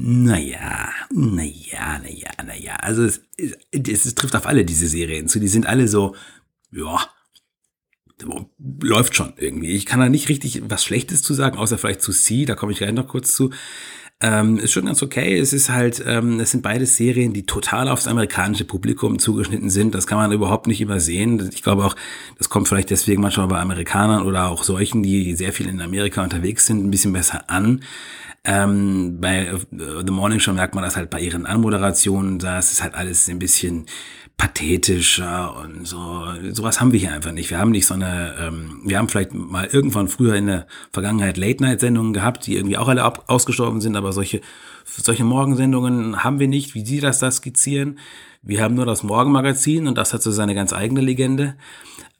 naja, naja, naja, naja. Also es, es, es trifft auf alle diese Serien zu. Die sind alle so, ja, läuft schon irgendwie. Ich kann da nicht richtig was Schlechtes zu sagen, außer vielleicht zu C, da komme ich gleich noch kurz zu. Ähm, ist schon ganz okay. Es ist halt, ähm, es sind beide Serien, die total aufs amerikanische Publikum zugeschnitten sind. Das kann man überhaupt nicht übersehen. Ich glaube auch, das kommt vielleicht deswegen manchmal bei Amerikanern oder auch solchen, die sehr viel in Amerika unterwegs sind, ein bisschen besser an. Ähm, bei äh, The Morning Show merkt man das halt bei ihren Anmoderationen, da ist es halt alles ein bisschen pathetischer und so. Sowas haben wir hier einfach nicht. Wir haben nicht so eine, ähm, wir haben vielleicht mal irgendwann früher in der Vergangenheit Late-Night-Sendungen gehabt, die irgendwie auch alle ausgestorben sind, aber solche, solche Morgensendungen haben wir nicht, wie Sie das da skizzieren. Wir haben nur das Morgenmagazin und das hat so seine ganz eigene Legende.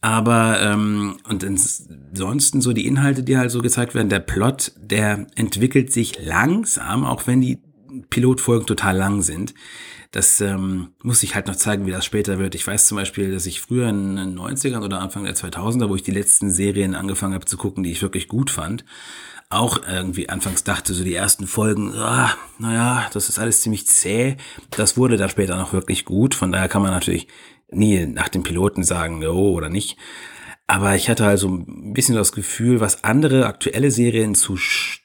Aber ähm, und ansonsten so die Inhalte, die halt so gezeigt werden, der Plot, der entwickelt sich langsam, auch wenn die Pilotfolgen total lang sind. Das ähm, muss ich halt noch zeigen, wie das später wird. Ich weiß zum Beispiel, dass ich früher in den 90ern oder Anfang der 2000er, wo ich die letzten Serien angefangen habe zu gucken, die ich wirklich gut fand, auch irgendwie anfangs dachte, so die ersten Folgen, ah, naja, das ist alles ziemlich zäh. Das wurde dann später noch wirklich gut. Von daher kann man natürlich nie nach dem Piloten sagen, oh oder nicht. Aber ich hatte also ein bisschen das Gefühl, was andere aktuelle Serien zu,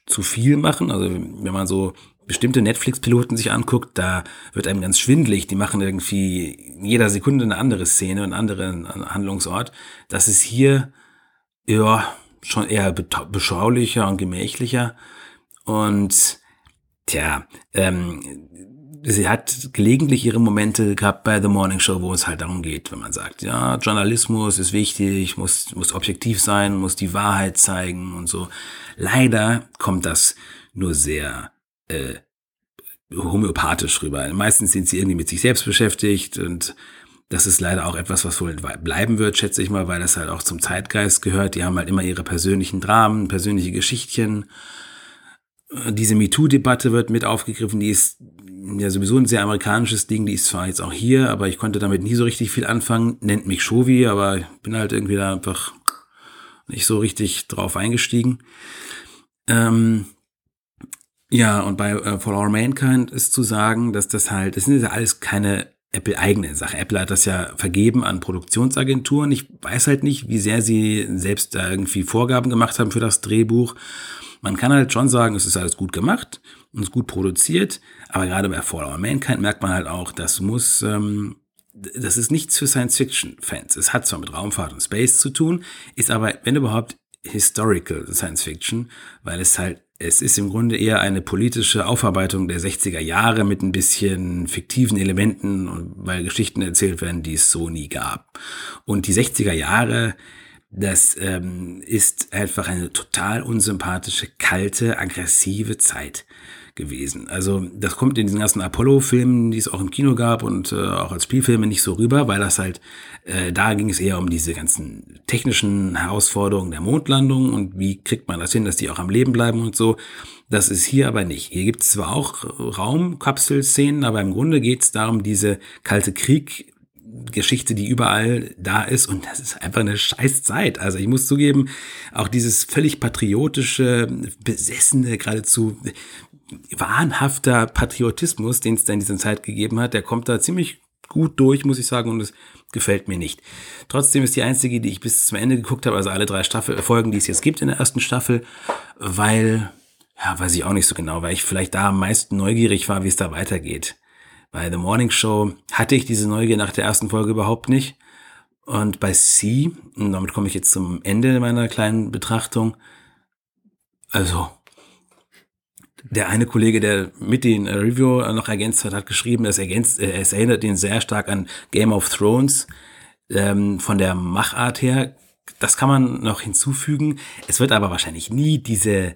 zu viel machen. Also wenn man so bestimmte Netflix-Piloten sich anguckt, da wird einem ganz schwindlig. Die machen irgendwie in jeder Sekunde eine andere Szene, einen anderen Handlungsort. Das ist hier, ja, schon eher beschaulicher und gemächlicher. Und tja, ähm, sie hat gelegentlich ihre Momente gehabt bei The Morning Show, wo es halt darum geht, wenn man sagt, ja, Journalismus ist wichtig, muss, muss objektiv sein, muss die Wahrheit zeigen und so. Leider kommt das nur sehr äh, homöopathisch rüber. Meistens sind sie irgendwie mit sich selbst beschäftigt und das ist leider auch etwas, was wohl bleiben wird, schätze ich mal, weil das halt auch zum Zeitgeist gehört. Die haben halt immer ihre persönlichen Dramen, persönliche Geschichtchen. Diese MeToo-Debatte wird mit aufgegriffen, die ist ja sowieso ein sehr amerikanisches Ding, die ist zwar jetzt auch hier, aber ich konnte damit nie so richtig viel anfangen. Nennt mich Shovi, aber ich bin halt irgendwie da einfach nicht so richtig drauf eingestiegen. Ähm, ja, und bei äh, For All Mankind ist zu sagen, dass das halt, das sind ja alles keine Apple-eigene Sache. Apple hat das ja vergeben an Produktionsagenturen. Ich weiß halt nicht, wie sehr sie selbst da irgendwie Vorgaben gemacht haben für das Drehbuch. Man kann halt schon sagen, es ist alles gut gemacht und es ist gut produziert, aber gerade bei All Mankind merkt man halt auch, das muss, ähm, das ist nichts für Science-Fiction-Fans. Es hat zwar mit Raumfahrt und Space zu tun, ist aber, wenn überhaupt, Historical Science Fiction, weil es halt es ist im Grunde eher eine politische Aufarbeitung der 60er Jahre mit ein bisschen fiktiven Elementen, weil Geschichten erzählt werden, die es so nie gab. Und die 60er Jahre, das ähm, ist einfach eine total unsympathische, kalte, aggressive Zeit. Gewesen. Also das kommt in diesen ganzen Apollo-Filmen, die es auch im Kino gab und äh, auch als Spielfilme nicht so rüber, weil das halt, äh, da ging es eher um diese ganzen technischen Herausforderungen der Mondlandung und wie kriegt man das hin, dass die auch am Leben bleiben und so. Das ist hier aber nicht. Hier gibt es zwar auch Raumkapselszenen, aber im Grunde geht es darum, diese kalte Krieg Geschichte, die überall da ist und das ist einfach eine scheiß Zeit. Also ich muss zugeben, auch dieses völlig patriotische, besessene, geradezu wahnhafter Patriotismus, den es da in dieser Zeit gegeben hat, der kommt da ziemlich gut durch, muss ich sagen, und es gefällt mir nicht. Trotzdem ist die einzige, die ich bis zum Ende geguckt habe, also alle drei Staffel, Folgen, die es jetzt gibt in der ersten Staffel, weil, ja, weiß ich auch nicht so genau, weil ich vielleicht da am meisten neugierig war, wie es da weitergeht. Bei The Morning Show hatte ich diese Neugier nach der ersten Folge überhaupt nicht. Und bei C, und damit komme ich jetzt zum Ende meiner kleinen Betrachtung, also der eine Kollege, der mit den Review noch ergänzt hat, hat geschrieben, es, ergänzt, äh, es erinnert ihn sehr stark an Game of Thrones ähm, von der Machart her. Das kann man noch hinzufügen. Es wird aber wahrscheinlich nie diese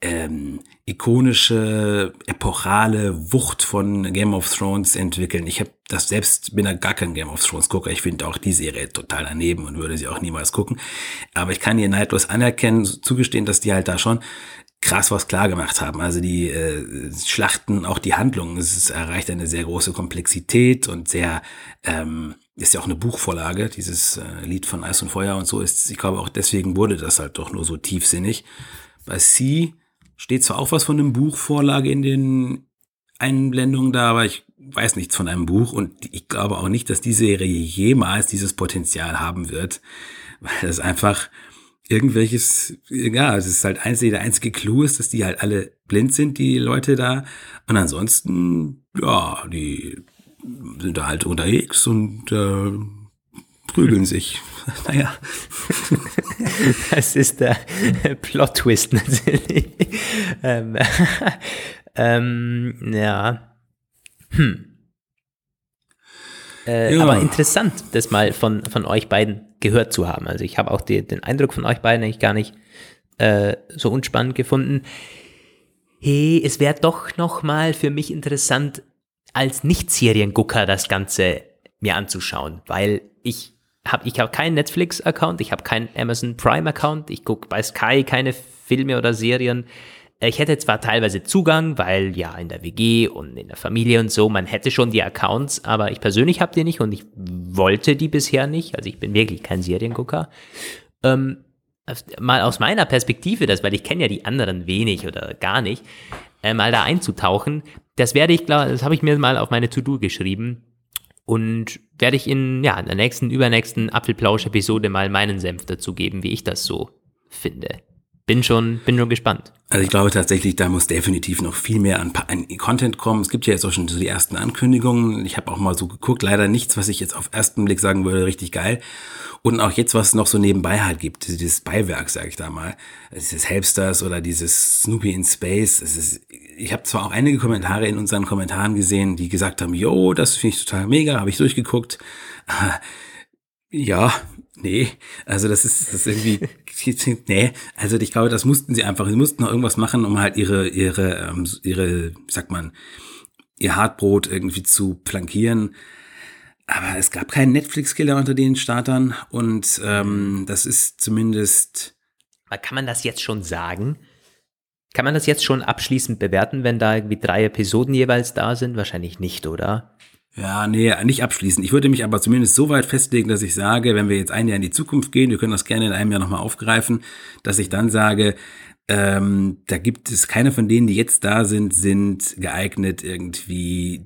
ähm, ikonische, epochale Wucht von Game of Thrones entwickeln. Ich habe das selbst, bin da gar kein Game of Thrones Gucker. Ich finde auch die Serie total daneben und würde sie auch niemals gucken. Aber ich kann ihr neidlos anerkennen, zugestehen, dass die halt da schon krass was klar gemacht haben. Also die äh, Schlachten, auch die Handlungen, es erreicht eine sehr große Komplexität und sehr, ähm, ist ja auch eine Buchvorlage, dieses äh, Lied von Eis und Feuer und so ist, ich glaube auch deswegen wurde das halt doch nur so tiefsinnig. Bei C steht zwar auch was von einem Buchvorlage in den Einblendungen da, aber ich weiß nichts von einem Buch und ich glaube auch nicht, dass die Serie jemals dieses Potenzial haben wird, weil das einfach irgendwelches, ja, es ist halt einzig, der einzige Clou ist, dass die halt alle blind sind, die Leute da. Und ansonsten, ja, die sind da halt unterwegs und äh, prügeln *laughs* sich. naja. *laughs* Das ist der *laughs* Plot-Twist natürlich. ähm, ähm, ja. Hm. Äh, ja. Aber interessant, das mal von, von euch beiden gehört zu haben. Also ich habe auch die, den Eindruck von euch beiden eigentlich gar nicht äh, so unspannend gefunden. Hey, es wäre doch noch mal für mich interessant, als Nicht-Seriengucker das Ganze mir anzuschauen, weil ich habe ich hab keinen Netflix-Account, ich habe keinen Amazon Prime-Account, ich gucke bei Sky keine Filme oder Serien. Ich hätte zwar teilweise Zugang, weil ja in der WG und in der Familie und so, man hätte schon die Accounts, aber ich persönlich habe die nicht und ich wollte die bisher nicht. Also ich bin wirklich kein Seriengucker. Ähm, mal aus meiner Perspektive, das, weil ich kenne ja die anderen wenig oder gar nicht, äh, mal da einzutauchen, das werde ich, glaube das habe ich mir mal auf meine To-Do geschrieben und werde ich in, ja, in der nächsten, übernächsten Apfelplausch-Episode mal meinen Senf dazu geben, wie ich das so finde. Bin schon, bin schon gespannt. Also ich glaube tatsächlich, da muss definitiv noch viel mehr an, an Content kommen. Es gibt ja jetzt auch schon so die ersten Ankündigungen. Ich habe auch mal so geguckt, leider nichts, was ich jetzt auf ersten Blick sagen würde, richtig geil. Und auch jetzt, was es noch so nebenbei halt gibt, dieses Beiwerk, sage ich da mal, dieses Helpsters oder dieses Snoopy in Space. Ist, ich habe zwar auch einige Kommentare in unseren Kommentaren gesehen, die gesagt haben, yo, das finde ich total mega, habe ich durchgeguckt. *laughs* Ja, nee, also das ist, das ist irgendwie, nee, also ich glaube, das mussten sie einfach, sie mussten noch irgendwas machen, um halt ihre, ihre, ähm, ihre, wie sagt man, ihr Hartbrot irgendwie zu flankieren. Aber es gab keinen Netflix-Killer unter den Startern und ähm, das ist zumindest. Kann man das jetzt schon sagen? Kann man das jetzt schon abschließend bewerten, wenn da irgendwie drei Episoden jeweils da sind? Wahrscheinlich nicht, oder? Ja, nee, nicht abschließend. Ich würde mich aber zumindest so weit festlegen, dass ich sage, wenn wir jetzt ein Jahr in die Zukunft gehen, wir können das gerne in einem Jahr nochmal aufgreifen, dass ich dann sage, ähm, da gibt es keine von denen, die jetzt da sind, sind geeignet, irgendwie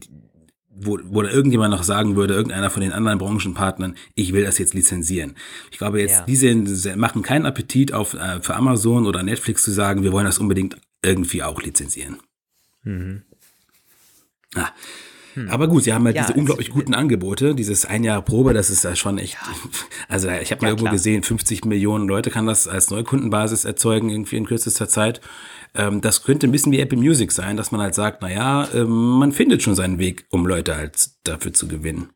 wo, wo irgendjemand noch sagen würde, irgendeiner von den anderen Branchenpartnern, ich will das jetzt lizenzieren. Ich glaube jetzt, ja. diese machen keinen Appetit auf äh, für Amazon oder Netflix zu sagen, wir wollen das unbedingt irgendwie auch lizenzieren. Mhm. Ah. Hm. Aber gut, sie haben halt ja, diese unglaublich guten Angebote, dieses ein Jahr Probe, das ist ja schon echt. Ja. *laughs* Also ich habe mal ja, irgendwo klar. gesehen, 50 Millionen Leute kann das als Neukundenbasis erzeugen, irgendwie in kürzester Zeit. Ähm, das könnte ein bisschen wie Apple Music sein, dass man halt sagt, naja, ähm, man findet schon seinen Weg, um Leute halt dafür zu gewinnen.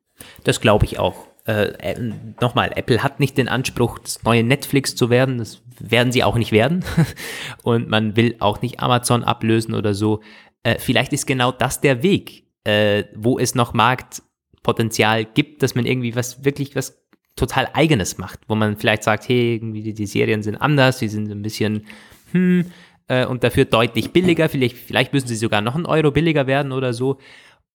Das glaube ich auch. Äh, äh, nochmal, Apple hat nicht den Anspruch, das neue Netflix zu werden. Das werden sie auch nicht werden. *laughs* Und man will auch nicht Amazon ablösen oder so. äh, vielleicht ist genau das der Weg, äh, wo es noch Marktpotenzial gibt, dass man irgendwie was wirklich was total eigenes macht, wo man vielleicht sagt, hey, irgendwie die, die Serien sind anders, die sind ein bisschen, hm, äh, und dafür deutlich billiger, vielleicht, vielleicht müssen sie sogar noch einen Euro billiger werden oder so.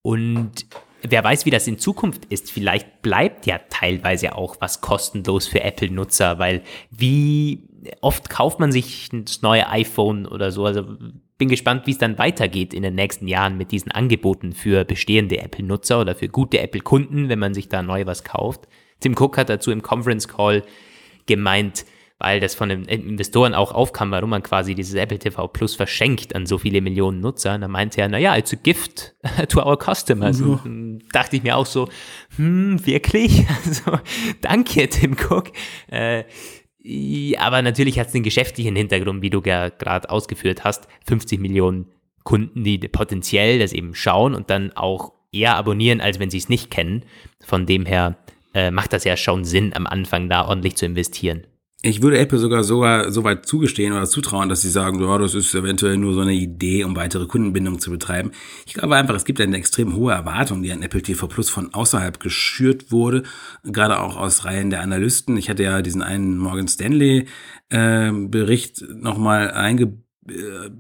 Und wer weiß, wie das in Zukunft ist. Vielleicht bleibt ja teilweise auch was kostenlos für Apple-Nutzer, weil wie oft kauft man sich das neue iPhone oder so. Also bin gespannt, wie es dann weitergeht in den nächsten Jahren mit diesen Angeboten für bestehende Apple-Nutzer oder für gute Apple-Kunden, wenn man sich da neu was kauft. Tim Cook hat dazu im Conference Call gemeint, weil das von den Investoren auch aufkam, warum man quasi dieses Apple TV Plus verschenkt an so viele Millionen Nutzer. Und da meinte er, naja, it's a gift *laughs* to our customers. Mhm. Und dachte ich mir auch so, hm, wirklich? *laughs* Also, danke, Tim Cook. Äh, aber natürlich hat es den geschäftlichen Hintergrund, wie du ja gerade ausgeführt hast. 50 Millionen Kunden, die potenziell das eben schauen und dann auch eher abonnieren, als wenn sie es nicht kennen. Von dem her äh, macht das ja schon Sinn, am Anfang da ordentlich zu investieren. Ich würde Apple sogar so, so weit zugestehen oder zutrauen, dass sie sagen, ja, das ist eventuell nur so eine Idee, um weitere Kundenbindung zu betreiben. Ich glaube einfach, es gibt eine extrem hohe Erwartung, die an Apple TV Plus von außerhalb geschürt wurde, gerade auch aus Reihen der Analysten. Ich hatte ja diesen einen Morgan Stanley äh, Bericht nochmal eingebaut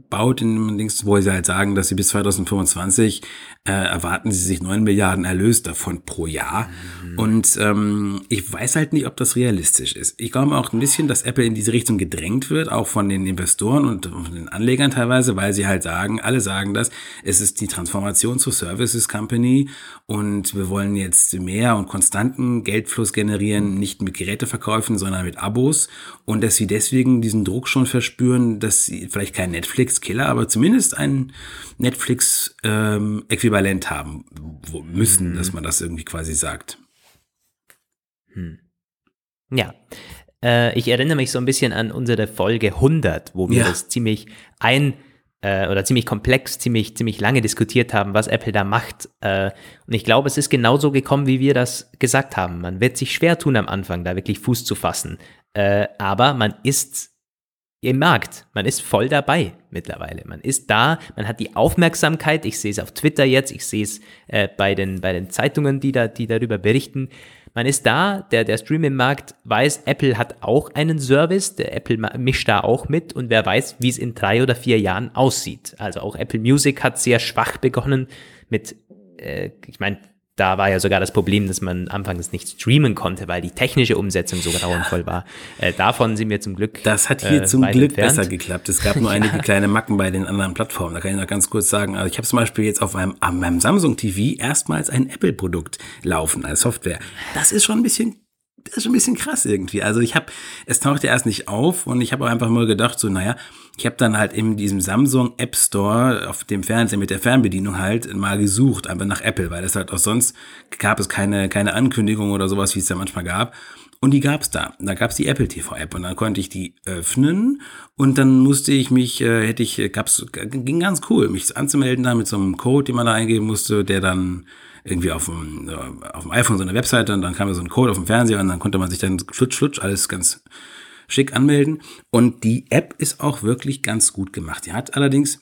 baut in dem Dings, wo sie halt sagen, dass sie bis 2025 äh, erwarten sie sich 9 Milliarden Erlös davon pro Jahr. Mhm. Und ähm, ich weiß halt nicht, ob das realistisch ist. Ich glaube auch ein bisschen, dass Apple in diese Richtung gedrängt wird, auch von den Investoren und von den Anlegern teilweise, weil sie halt sagen, alle sagen das, es ist die Transformation zur Services Company und wir wollen jetzt mehr und konstanten Geldfluss generieren, nicht mit Geräteverkäufen, sondern mit Abos und dass sie deswegen diesen Druck schon verspüren, dass sie vielleicht kein Netflix-Killer, aber zumindest ein Netflix-Äquivalent ähm, haben müssen, mhm. dass man das irgendwie quasi sagt. Hm. Ja, äh, ich erinnere mich so ein bisschen an unsere Folge 100, wo wir ja. das ziemlich ein äh, oder ziemlich komplex, ziemlich, ziemlich lange diskutiert haben, was Apple da macht. Äh, und ich glaube, es ist genauso gekommen, wie wir das gesagt haben. Man wird sich schwer tun am Anfang, da wirklich Fuß zu fassen. Äh, aber man ist im Markt. Man ist voll dabei mittlerweile. Man ist da, man hat die Aufmerksamkeit. Ich sehe es auf Twitter jetzt, ich sehe es äh, bei, den, bei den Zeitungen, die, da, die darüber berichten. Man ist da, der, der Streaming-Markt weiß, Apple hat auch einen Service, der Apple mischt da auch mit und wer weiß, wie es in drei oder vier Jahren aussieht. Also auch Apple Music hat sehr schwach begonnen mit, äh, ich meine, da war ja sogar das Problem, dass man anfangs nicht streamen konnte, weil die technische Umsetzung so grauenvoll war. Äh, davon sind wir zum Glück. Das hat hier äh, zum Glück entfernt. besser geklappt. Es gab nur *laughs* einige kleine Macken bei den anderen Plattformen. Da kann ich noch ganz kurz sagen. Also ich habe zum Beispiel jetzt auf meinem, auf meinem Samsung TV erstmals ein Apple-Produkt laufen als Software. Das ist schon ein bisschen das ist schon ein bisschen krass irgendwie. Also ich habe, es tauchte erst nicht auf und ich habe einfach mal gedacht, so, naja, ich habe dann halt in diesem Samsung App Store auf dem Fernseher mit der Fernbedienung halt mal gesucht, einfach nach Apple, weil es halt auch sonst gab es keine, keine Ankündigung oder sowas, wie es da manchmal gab. Und die gab's da. Da gab's die Apple TV App und dann konnte ich die öffnen und dann musste ich mich, äh, hätte ich, gab's, ging ganz cool, mich anzumelden da mit so einem Code, den man da eingeben musste, der dann irgendwie auf dem, äh, auf dem iPhone so eine Webseite und dann kam so ein Code auf dem Fernseher und dann konnte man sich dann flutsch, flutsch, alles ganz schick anmelden. Und die App ist auch wirklich ganz gut gemacht. Die hat allerdings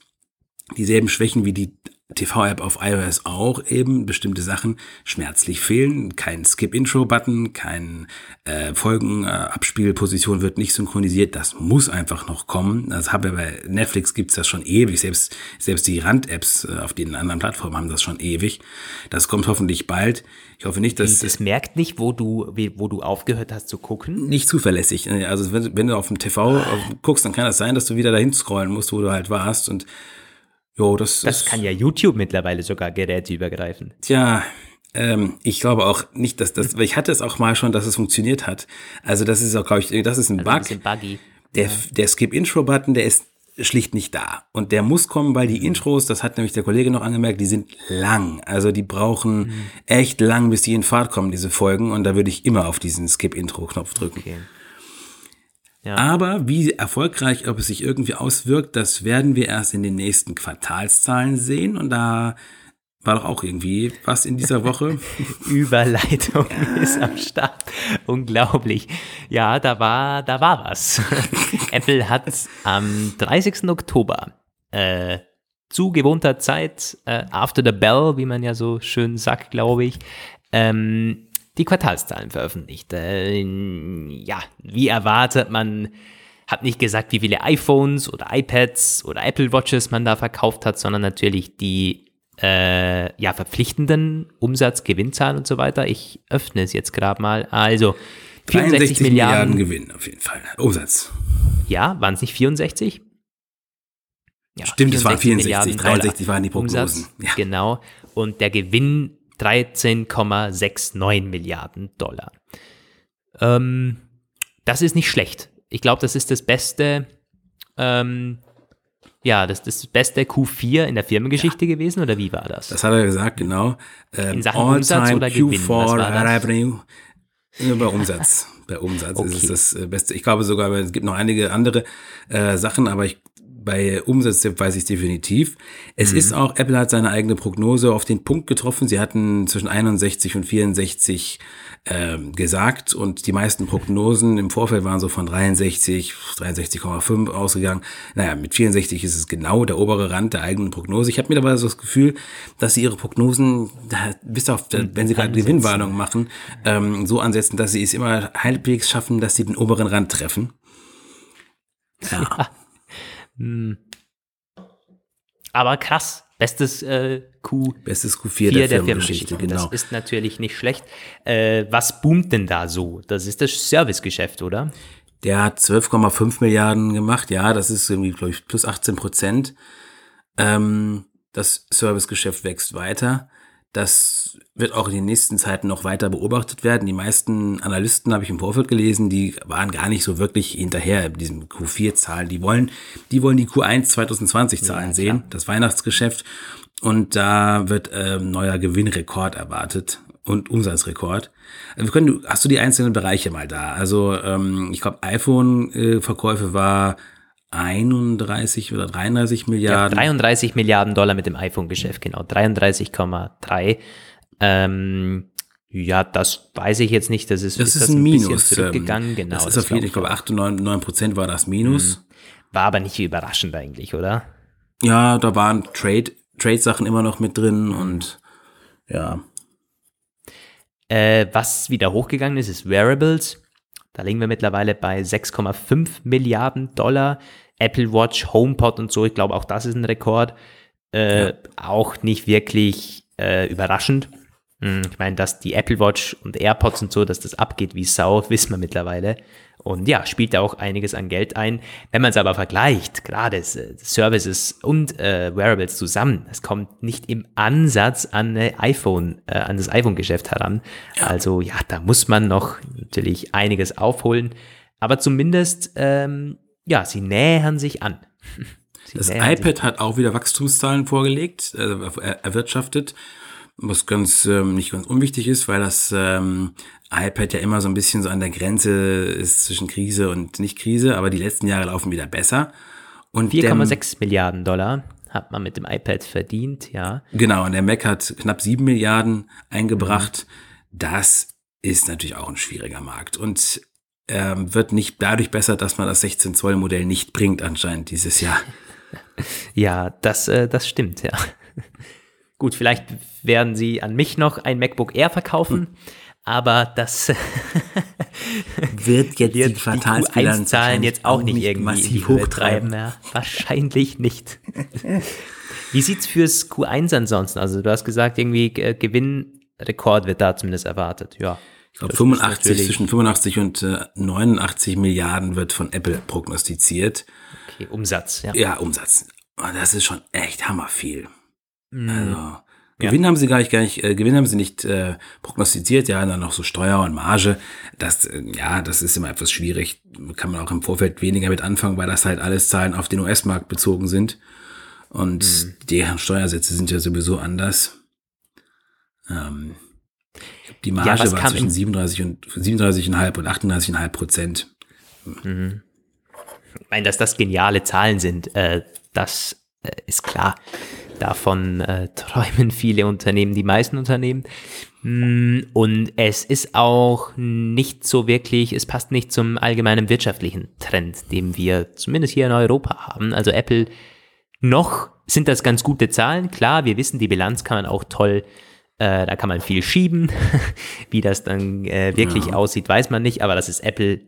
dieselben Schwächen wie die TV-App auf iOS auch eben bestimmte Sachen schmerzlich fehlen. Kein Skip-Intro-Button, kein äh, Folgen-Abspielposition äh, wird nicht synchronisiert. Das muss einfach noch kommen. Das habe bei Netflix gibt's das schon ewig. Selbst, selbst die Rand-Apps äh, auf den anderen Plattformen haben das schon ewig. Das kommt hoffentlich bald. Ich hoffe nicht, dass. Es merkt nicht, wo du, wo du aufgehört hast zu gucken? Nicht zuverlässig. Also wenn, wenn du auf dem TV ah. guckst, dann kann das sein, dass du wieder dahin scrollen musst, wo du halt warst und Jo, das, das kann ja YouTube mittlerweile sogar geräteübergreifend. Tja, ähm, ich glaube auch nicht, dass das, weil ich hatte es auch mal schon, dass es funktioniert hat. Also das ist auch, glaube ich, das ist ein also Bug. Ein buggy. Der, ja. der Skip-Intro-Button, der ist schlicht nicht da. Und der muss kommen, weil die Intros, das hat nämlich der Kollege noch angemerkt, die sind lang. Also die brauchen mhm. echt lang, bis die in Fahrt kommen, diese Folgen. Und da würde ich immer auf diesen Skip-Intro-Knopf drücken. Okay. Ja. Aber wie erfolgreich, ob es sich irgendwie auswirkt, das werden wir erst in den nächsten Quartalszahlen sehen. Und da war doch auch irgendwie was in dieser Woche. *laughs* Überleitung ist am Start. Unglaublich. Ja, da war, da war was. *laughs* Apple hat am 30. Oktober äh, zu gewohnter Zeit, äh, after the bell, wie man ja so schön sagt, glaube ich, ähm, die Quartalszahlen veröffentlicht. Äh, ja, wie erwartet, man hat nicht gesagt, wie viele iPhones oder iPads oder Apple Watches man da verkauft hat, sondern natürlich die äh, ja, verpflichtenden Umsatz, Gewinnzahlen und so weiter. Ich öffne es jetzt gerade mal. Also 64 Milliarden, Milliarden Gewinn auf jeden Fall. Umsatz. Ja, waren es nicht 64? Ja, Stimmt, es waren 64, 63 waren die Prognosen. Umsatz, ja. Genau. Und der Gewinn 13,69 Milliarden Dollar. Ähm, das ist nicht schlecht. Ich glaube, das ist das beste, ähm, ja, das ist das beste Q4 in der Firmengeschichte ja. gewesen, oder wie war das? Das hat er gesagt, genau. Ähm, in Sachen Umsatz oder Gewinn? Q4 Revenue. Bei Umsatz. *laughs* Bei Umsatz okay. ist es das äh, Beste. Ich glaube sogar, es gibt noch einige andere äh, Sachen, aber ich bei Umsätzen weiß ich definitiv. Es mhm. ist auch, Apple hat seine eigene Prognose auf den Punkt getroffen. Sie hatten zwischen 61 und 64 ähm, gesagt und die meisten Prognosen im Vorfeld waren so von 63, 63,5 ausgegangen. Naja, mit 64 ist es genau der obere Rand der eigenen Prognose. Ich habe mir aber so das Gefühl, dass sie ihre Prognosen, bis auf, wenn sie gerade Gewinnwarnung machen, ähm, so ansetzen, dass sie es immer halbwegs schaffen, dass sie den oberen Rand treffen. Ja. ja. Hm. Aber krass, bestes äh, Q bestes Q4 der, der Firmengeschichte. Genau. Das ist natürlich nicht schlecht. Äh, was boomt denn da so? Das ist das Servicegeschäft, oder? Der hat 12,5 Milliarden gemacht. Ja, das ist irgendwie, glaube ich, plus 18 Prozent. Ähm, das Servicegeschäft wächst weiter. Das wird auch in den nächsten Zeiten noch weiter beobachtet werden. Die meisten Analysten habe ich im Vorfeld gelesen, die waren gar nicht so wirklich hinterher mit diesen Q4-Zahlen. Die wollen, die wollen die Q1 2020 Zahlen ja, sehen, das Weihnachtsgeschäft. Und da wird äh, neuer Gewinnrekord erwartet und Umsatzrekord. Also wir können, hast du die einzelnen Bereiche mal da? Also ähm, ich glaube, iPhone-Verkäufe äh, war 31 oder 33 Milliarden. Ja, 33 Milliarden Dollar mit dem iPhone-Geschäft, genau. 33,3. Ähm, ja, das weiß ich jetzt nicht. Das ist, das ist, ist ein, ein Minus. Zurückgegangen. Genau, das ist das auf jeden Fall, ich glaube, 8 und 9, 9 Prozent war das Minus. Mhm. War aber nicht überraschend eigentlich, oder? Ja, da waren Trade, Trade-Sachen immer noch mit drin und ja. Äh, was wieder hochgegangen ist, ist Wearables. Da liegen wir mittlerweile bei 6,5 Milliarden Dollar. Apple Watch, HomePod und so, ich glaube, auch das ist ein Rekord. Äh, ja. Auch nicht wirklich äh, überraschend. Hm, ich meine, dass die Apple Watch und AirPods und so, dass das abgeht wie Sau, *laughs* wissen wir mittlerweile. Und ja, spielt da auch einiges an Geld ein. Wenn man es aber vergleicht, gerade äh, Services und äh, Wearables zusammen, es kommt nicht im Ansatz an, iPhone, äh, an das iPhone-Geschäft heran. Ja. Also ja, da muss man noch natürlich einiges aufholen. Aber zumindest, ähm, ja, sie nähern sich an. *laughs* Sie das iPad hat auch wieder Wachstumszahlen vorgelegt, äh, erwirtschaftet was ganz ähm, nicht ganz unwichtig ist, weil das ähm, iPad ja immer so ein bisschen so an der Grenze ist zwischen Krise und nicht Krise, aber die letzten Jahre laufen wieder besser. 4,6 Milliarden Dollar hat man mit dem iPad verdient, ja. Genau, und der Mac hat knapp 7 Milliarden eingebracht. Mhm. Das ist natürlich auch ein schwieriger Markt und ähm, wird nicht dadurch besser, dass man das 16 Zoll Modell nicht bringt anscheinend dieses Jahr. *laughs* ja, das, äh, das stimmt, ja. *laughs* Gut, vielleicht werden sie an mich noch ein MacBook Air verkaufen, hm. Aber das *laughs* wird jetzt wird die Quartalszahlen jetzt auch, auch nicht, irgendwie in die Höhe treiben. Ja, wahrscheinlich nicht. Wie sieht's fürs Q1 ansonsten? Also du hast gesagt, irgendwie äh, Gewinnrekord wird da zumindest erwartet. Ja. Ich glaube 85 zwischen 85 und äh, 89 Milliarden wird von Apple prognostiziert. Okay, Umsatz, ja. Ja, Umsatz. Und das ist schon echt hammerviel. Mhm. Also, Gewinn ja. haben sie gar nicht, gar nicht, äh, Gewinn haben sie nicht äh, prognostiziert, ja, dann noch so Steuer und Marge. Das, äh, ja, das ist immer etwas schwierig. Kann man auch im Vorfeld weniger mit anfangen, weil das halt alles Zahlen auf den US-Markt bezogen sind. Und mhm. deren Steuersätze sind ja sowieso anders. Ähm, die Marge ja, war zwischen 37 und 37,5 und 38,5 Prozent. Mhm. Ich meine, dass das geniale Zahlen sind, äh, das äh, ist klar. Davon äh, träumen viele Unternehmen, die meisten Unternehmen. Mm, und es ist auch nicht so wirklich, es passt nicht zum allgemeinen wirtschaftlichen Trend, den wir zumindest hier in Europa haben. Also Apple noch sind das ganz gute Zahlen. Klar, wir wissen, die Bilanz kann man auch toll, äh, da kann man viel schieben. *laughs* Wie das dann äh, wirklich ja. aussieht, weiß man nicht, aber das ist Apple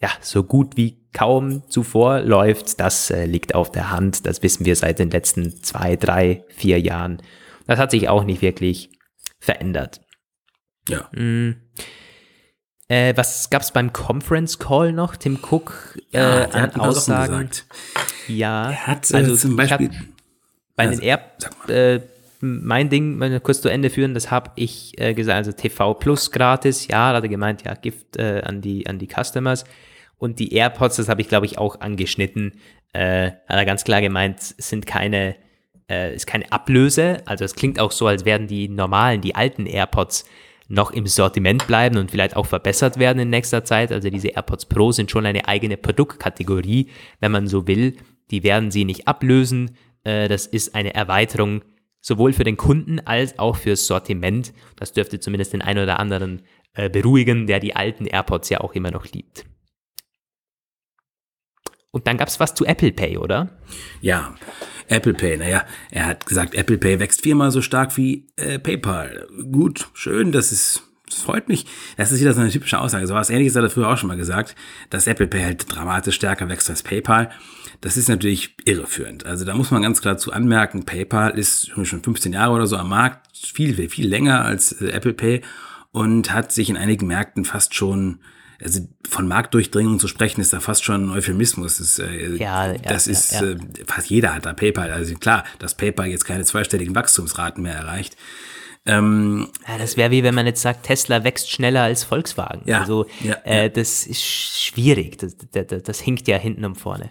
ja so gut wie kaum zuvor läuft, das äh, liegt auf der Hand. Das wissen wir seit den letzten zwei, drei, vier Jahren. Das hat sich auch nicht wirklich verändert. Ja. Mm. Äh, was gab es beim Conference Call noch? Tim Cook äh, ja, an Aussagen? Ja, er hat äh, also zum Beispiel bei den Air, äh, mein Ding, mal kurz zu Ende führen, das habe ich äh, gesagt, also TV Plus gratis, ja, da hat er gemeint, ja, Gift äh, an, die, an die Customers. Und die AirPods, das habe ich, glaube ich, auch angeschnitten, äh, hat er ganz klar gemeint, sind keine, äh, ist keine Ablöse. Also es klingt auch so, als werden die normalen, die alten AirPods noch im Sortiment bleiben und vielleicht auch verbessert werden in nächster Zeit. Also diese AirPods Pro sind schon eine eigene Produktkategorie, wenn man so will. Die werden sie nicht ablösen. Äh, das ist eine Erweiterung sowohl für den Kunden als auch fürs Sortiment. Das dürfte zumindest den einen oder anderen äh, beruhigen, der die alten AirPods ja auch immer noch liebt. Und dann gab es was zu Apple Pay, oder? Ja, Apple Pay, naja, er hat gesagt, Apple Pay wächst viermal so stark wie äh, PayPal. Gut, schön, das ist, das freut mich. Das ist wieder so eine typische Aussage. So was ähnliches hat er früher auch schon mal gesagt, dass Apple Pay halt dramatisch stärker wächst als PayPal. Das ist natürlich irreführend. Also da muss man ganz klar zu anmerken, PayPal ist schon 15 Jahre oder so am Markt, viel, viel, viel länger als äh, Apple Pay und hat sich in einigen Märkten fast schon also von Marktdurchdringung zu sprechen, ist da fast schon ein Euphemismus. Das, äh, ja, ja, das ist, ja, äh, fast jeder hat da PayPal. Also klar, dass PayPal jetzt keine zweistelligen Wachstumsraten mehr erreicht. Ähm, ja, das wäre wie wenn man jetzt sagt, Tesla wächst schneller als Volkswagen. Ja, also äh, das ist schwierig. Das, das, das hinkt ja hinten und vorne.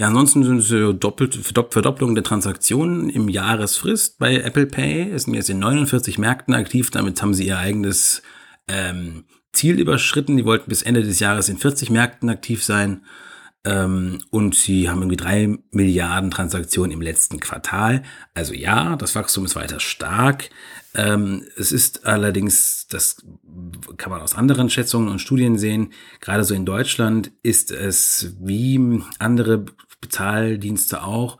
Ja, ansonsten sind es doppelt, Verdopplung der Transaktionen im Jahresfrist bei Apple Pay. Es sind jetzt in 49 Märkten aktiv. Damit haben sie ihr eigenes ähm, Ziel überschritten. Die wollten bis Ende des Jahres in 40 Märkten aktiv sein. Ähm, und sie haben irgendwie drei Milliarden Transaktionen im letzten Quartal. Also ja, das Wachstum ist weiter stark. Ähm, es ist allerdings, das kann man aus anderen Schätzungen und Studien sehen, gerade so in Deutschland ist es wie andere Bezahldienste auch,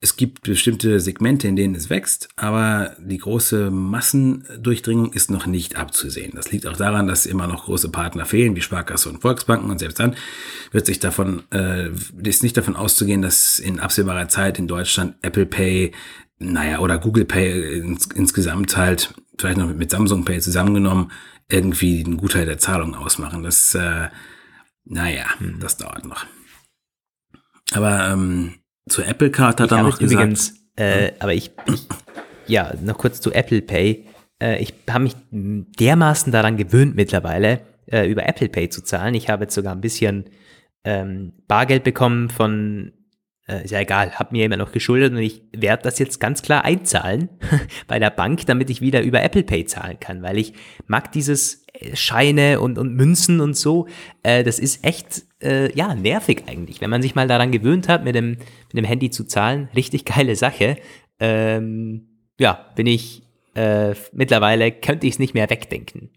es gibt bestimmte Segmente, in denen es wächst, aber die große Massendurchdringung ist noch nicht abzusehen. Das liegt auch daran, dass immer noch große Partner fehlen, wie Sparkasse und Volksbanken. Und selbst dann wird sich davon, äh, ist nicht davon auszugehen, dass in absehbarer Zeit in Deutschland Apple Pay, naja, oder Google Pay ins, insgesamt halt, vielleicht noch mit Samsung Pay zusammengenommen, irgendwie einen Gutteil der Zahlung ausmachen. Das, äh, naja, hm. das dauert noch. Aber ähm, zur Apple Card hat ich er noch gesagt. Übrigens, äh, aber ich, ich, ja, noch kurz zu Apple Pay. Äh, ich habe mich dermaßen daran gewöhnt mittlerweile, äh, über Apple Pay zu zahlen. Ich habe jetzt sogar ein bisschen ähm, Bargeld bekommen von, äh, ist ja egal, habe mir immer noch geschuldet und ich werde das jetzt ganz klar einzahlen *laughs* bei der Bank, damit ich wieder über Apple Pay zahlen kann, weil ich mag dieses Scheine und, und Münzen und so. Äh, das ist echt, äh, ja, nervig eigentlich. Wenn man sich mal daran gewöhnt hat, mit dem, mit dem Handy zu zahlen, richtig geile Sache. Ähm, ja, bin ich, äh, mittlerweile könnte ich es nicht mehr wegdenken.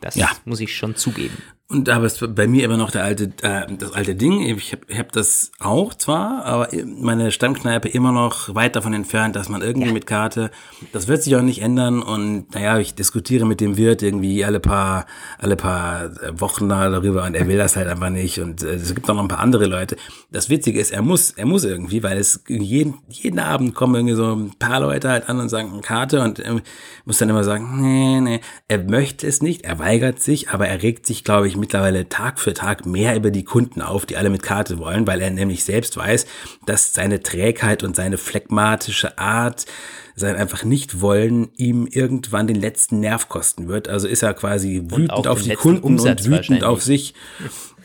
Das ja. muss ich schon zugeben. Und aber es bei mir immer noch der alte, äh, das alte Ding. Ich habe hab das auch zwar, aber meine Stammkneipe immer noch weit davon entfernt, dass man irgendwie ja. mit Karte, das wird sich auch nicht ändern. Und naja, ich diskutiere mit dem Wirt irgendwie alle paar, alle paar Wochen darüber und er will das halt einfach nicht. Und äh, es gibt auch noch ein paar andere Leute. Das Witzige ist, er muss, er muss irgendwie, weil es jeden, jeden Abend kommen irgendwie so ein paar Leute halt an und sagen Karte und er muss dann immer sagen, nee, nee, er möchte es nicht, er weigert sich, aber er regt sich, glaube ich, sich mittlerweile Tag für Tag mehr über die Kunden auf, die alle mit Karte wollen, weil er nämlich selbst weiß, dass seine Trägheit und seine phlegmatische Art, sein einfach nicht wollen, ihm irgendwann den letzten Nerv kosten wird. Also ist er quasi wütend auf die Kunden Umsatz und wütend auf sich.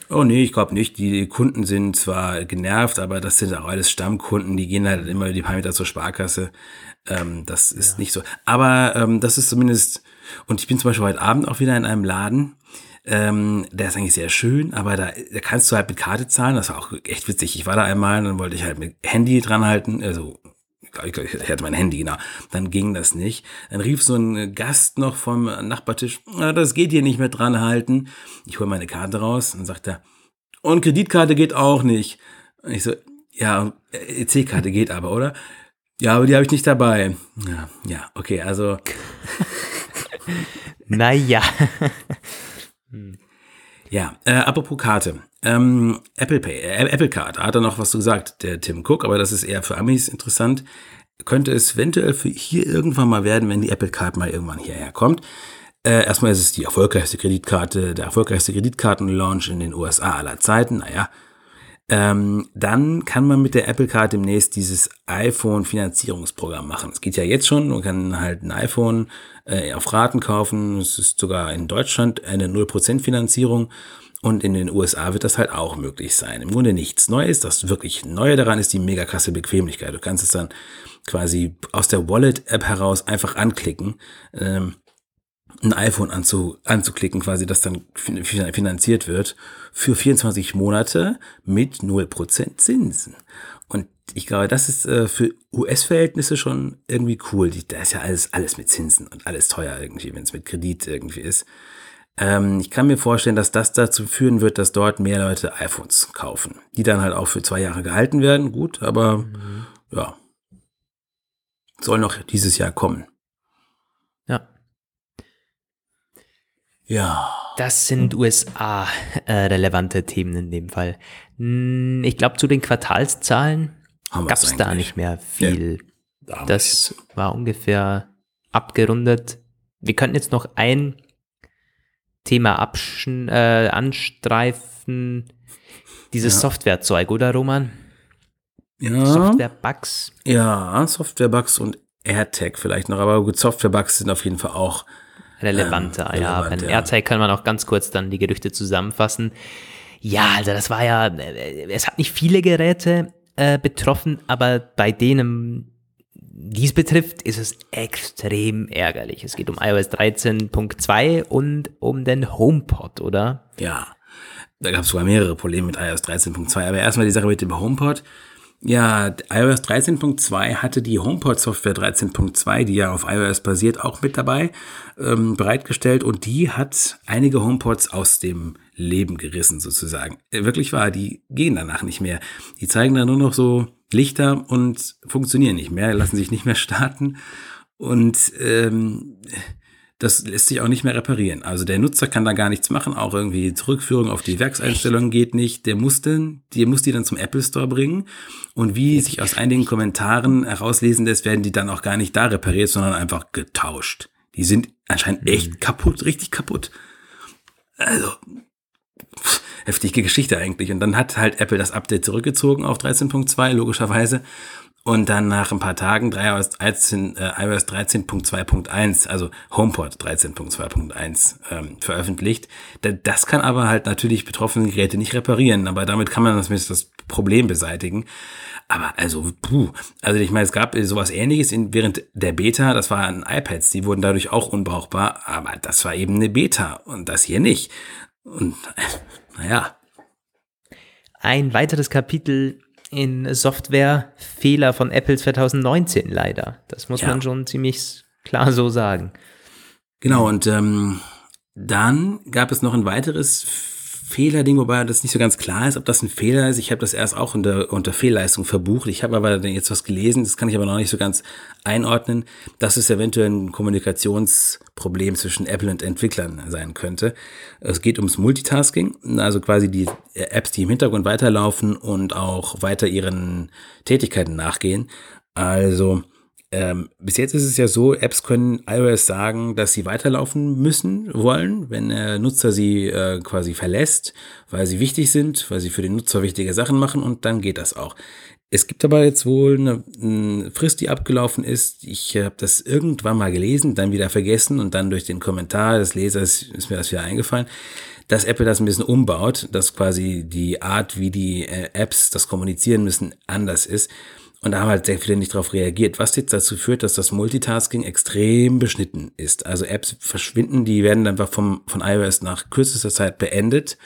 Oh nee, ich glaube nicht. Die Kunden sind zwar genervt, aber das sind auch alles Stammkunden, die gehen halt immer die paar Meter zur Sparkasse. Ähm, das ist ja. nicht so. Aber ähm, das ist zumindest, und ich bin zum Beispiel heute Abend auch wieder in einem Laden, ähm, der ist eigentlich sehr schön, aber da, da kannst du halt mit Karte zahlen. Das war auch echt witzig. Ich war da einmal, dann wollte ich halt mit Handy dran halten, also ich, ich hatte mein Handy, genau. Dann ging das nicht. Dann rief so ein Gast noch vom Nachbartisch, ah, das geht hier nicht mehr dran halten. Ich hole meine Karte raus und sagt er, und Kreditkarte geht auch nicht. Und ich so, Ja, EC-Karte geht aber, oder? Ja, aber die habe ich nicht dabei. Ja, ja, okay, also. *laughs* naja. Ja, äh, apropos Karte. Ähm, Apple Pay, äh, Apple Card, hat er noch was gesagt, der Tim Cook, aber das ist eher für Amis interessant. Könnte es eventuell für hier irgendwann mal werden, wenn die Apple Card mal irgendwann hierher kommt. Äh, erstmal ist es die erfolgreichste Kreditkarte, der erfolgreichste Kreditkartenlaunch in den USA aller Zeiten. Naja, ähm, dann kann man mit der Apple Card demnächst dieses iPhone-Finanzierungsprogramm machen. Es geht ja jetzt schon, man kann halt ein iPhone äh, auf Raten kaufen. Es ist sogar in Deutschland eine 0% Finanzierung. Und in den USA wird das halt auch möglich sein. Im Grunde nichts Neues. Das wirklich Neue daran ist die mega krasse Bequemlichkeit. Du kannst es dann quasi aus der Wallet-App heraus einfach anklicken. Ähm, ein iPhone anzu, anzuklicken, quasi, das dann finanziert wird, für 24 Monate mit 0% Zinsen. Und ich glaube, das ist äh, für US-Verhältnisse schon irgendwie cool. Da ist ja alles, alles mit Zinsen und alles teuer irgendwie, wenn es mit Kredit irgendwie ist. Ähm, ich kann mir vorstellen, dass das dazu führen wird, dass dort mehr Leute iPhones kaufen, die dann halt auch für zwei Jahre gehalten werden. Gut, aber mhm. ja, soll noch dieses Jahr kommen. Ja. Das sind USA-relevante äh, Themen in dem Fall. Hm, ich glaube, zu den Quartalszahlen gab es da nicht mehr viel. Ja, das war ungefähr abgerundet. Wir könnten jetzt noch ein Thema abschen, äh, anstreifen. Dieses ja. Softwarezeug, oder Roman? Ja. Software-Bugs. Ja, Software-Bugs und AirTag vielleicht noch, aber gut, Software-Bugs sind auf jeden Fall auch relevanter. Ähm, ja, beim ja. AirTag kann man auch ganz kurz dann die Gerüchte zusammenfassen. Ja, also das war ja, äh, es hat nicht viele Geräte äh, betroffen, aber bei denen dies betrifft, ist es extrem ärgerlich. Es geht um iOS 13.2 und um den HomePod, oder? Ja, da gab es sogar mehrere Probleme mit iOS 13.2. Aber erstmal die Sache mit dem HomePod. Ja, iOS 13.2 hatte die HomePod-Software 13.2, die ja auf iOS basiert, auch mit dabei ähm, bereitgestellt und die hat einige HomePods aus dem Leben gerissen sozusagen. Äh, wirklich wahr, die gehen danach nicht mehr. Die zeigen dann nur noch so Lichter und funktionieren nicht mehr, lassen sich nicht mehr starten und ähm, das lässt sich auch nicht mehr reparieren. Also der Nutzer kann da gar nichts machen, auch irgendwie Zurückführung auf die Werkseinstellungen geht nicht. Der muss dann, der muss die dann zum Apple Store bringen. Und wie sich aus einigen Kommentaren herauslesen lässt, werden die dann auch gar nicht da repariert, sondern einfach getauscht. Die sind anscheinend echt mhm. kaputt, richtig kaputt. Also, heftige Geschichte eigentlich. Und dann hat halt Apple das Update zurückgezogen auf 13.2, logischerweise und dann nach ein paar Tagen iOS 13, äh, iOS 13.2.1, also HomePod 13.2.1 ähm, veröffentlicht. Das kann aber halt natürlich betroffene Geräte nicht reparieren, aber damit kann man das, das Problem beseitigen. Aber also, puh, also ich meine, es gab sowas ähnliches in, während der Beta, das waren iPads, die wurden dadurch auch unbrauchbar, aber das war eben eine Beta und das hier nicht. Und *laughs* naja. Ein weiteres Kapitel in Softwarefehler von Apple 2019 leider. Das muss ja. man schon ziemlich klar so sagen. Genau, und ähm, dann gab es noch ein weiteres Fehlerding, wobei das nicht so ganz klar ist, ob das ein Fehler ist. Ich habe das erst auch unter, unter Fehlleistung verbucht. Ich habe aber jetzt was gelesen, das kann ich aber noch nicht so ganz einordnen, dass es eventuell ein Kommunikationsproblem zwischen Apple und Entwicklern sein könnte. Es geht ums Multitasking, also quasi die Apps, die im Hintergrund weiterlaufen und auch weiter ihren Tätigkeiten nachgehen. Also ähm, bis jetzt ist es ja so, Apps können iOS sagen, dass sie weiterlaufen müssen wollen, wenn der Nutzer sie äh, quasi verlässt, weil sie wichtig sind, weil sie für den Nutzer wichtige Sachen machen und dann geht das auch. Es gibt aber jetzt wohl eine, eine Frist, die abgelaufen ist. Ich habe das irgendwann mal gelesen, dann wieder vergessen und dann durch den Kommentar des Lesers ist mir das wieder eingefallen, dass Apple das ein bisschen umbaut, dass quasi die Art, wie die äh, Apps das kommunizieren müssen, anders ist. Und da haben halt sehr viele nicht darauf reagiert, was jetzt dazu führt, dass das Multitasking extrem beschnitten ist. Also Apps verschwinden, die werden einfach vom, von iOS nach kürzester Zeit beendet.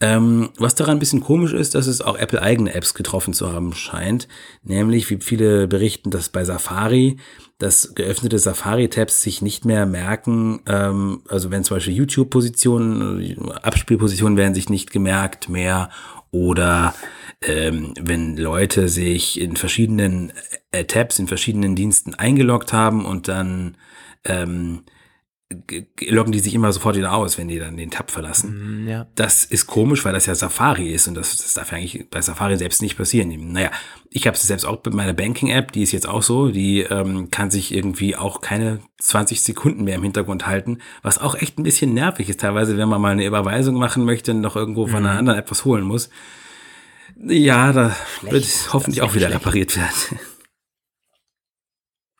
Ähm, was daran ein bisschen komisch ist, dass es auch Apple eigene Apps getroffen zu haben scheint. Nämlich, wie viele berichten, dass bei Safari, dass geöffnete Safari-Tabs sich nicht mehr merken, ähm, also wenn zum Beispiel YouTube-Positionen, Abspielpositionen werden sich nicht gemerkt mehr oder ähm, wenn Leute sich in verschiedenen äh, Tabs, in verschiedenen Diensten eingeloggt haben und dann ähm, loggen die sich immer sofort wieder aus, wenn die dann den Tab verlassen. Mm, ja. Das ist komisch, weil das ja Safari ist und das, das darf eigentlich bei Safari selbst nicht passieren. Naja, ich habe es selbst auch mit meiner Banking-App, die ist jetzt auch so, die ähm, kann sich irgendwie auch keine 20 Sekunden mehr im Hintergrund halten, was auch echt ein bisschen nervig ist, teilweise, wenn man mal eine Überweisung machen möchte und noch irgendwo von einer mhm. anderen App was holen muss. Ja, da Schlecht, wird hoffentlich auch wieder schlecht. repariert werden.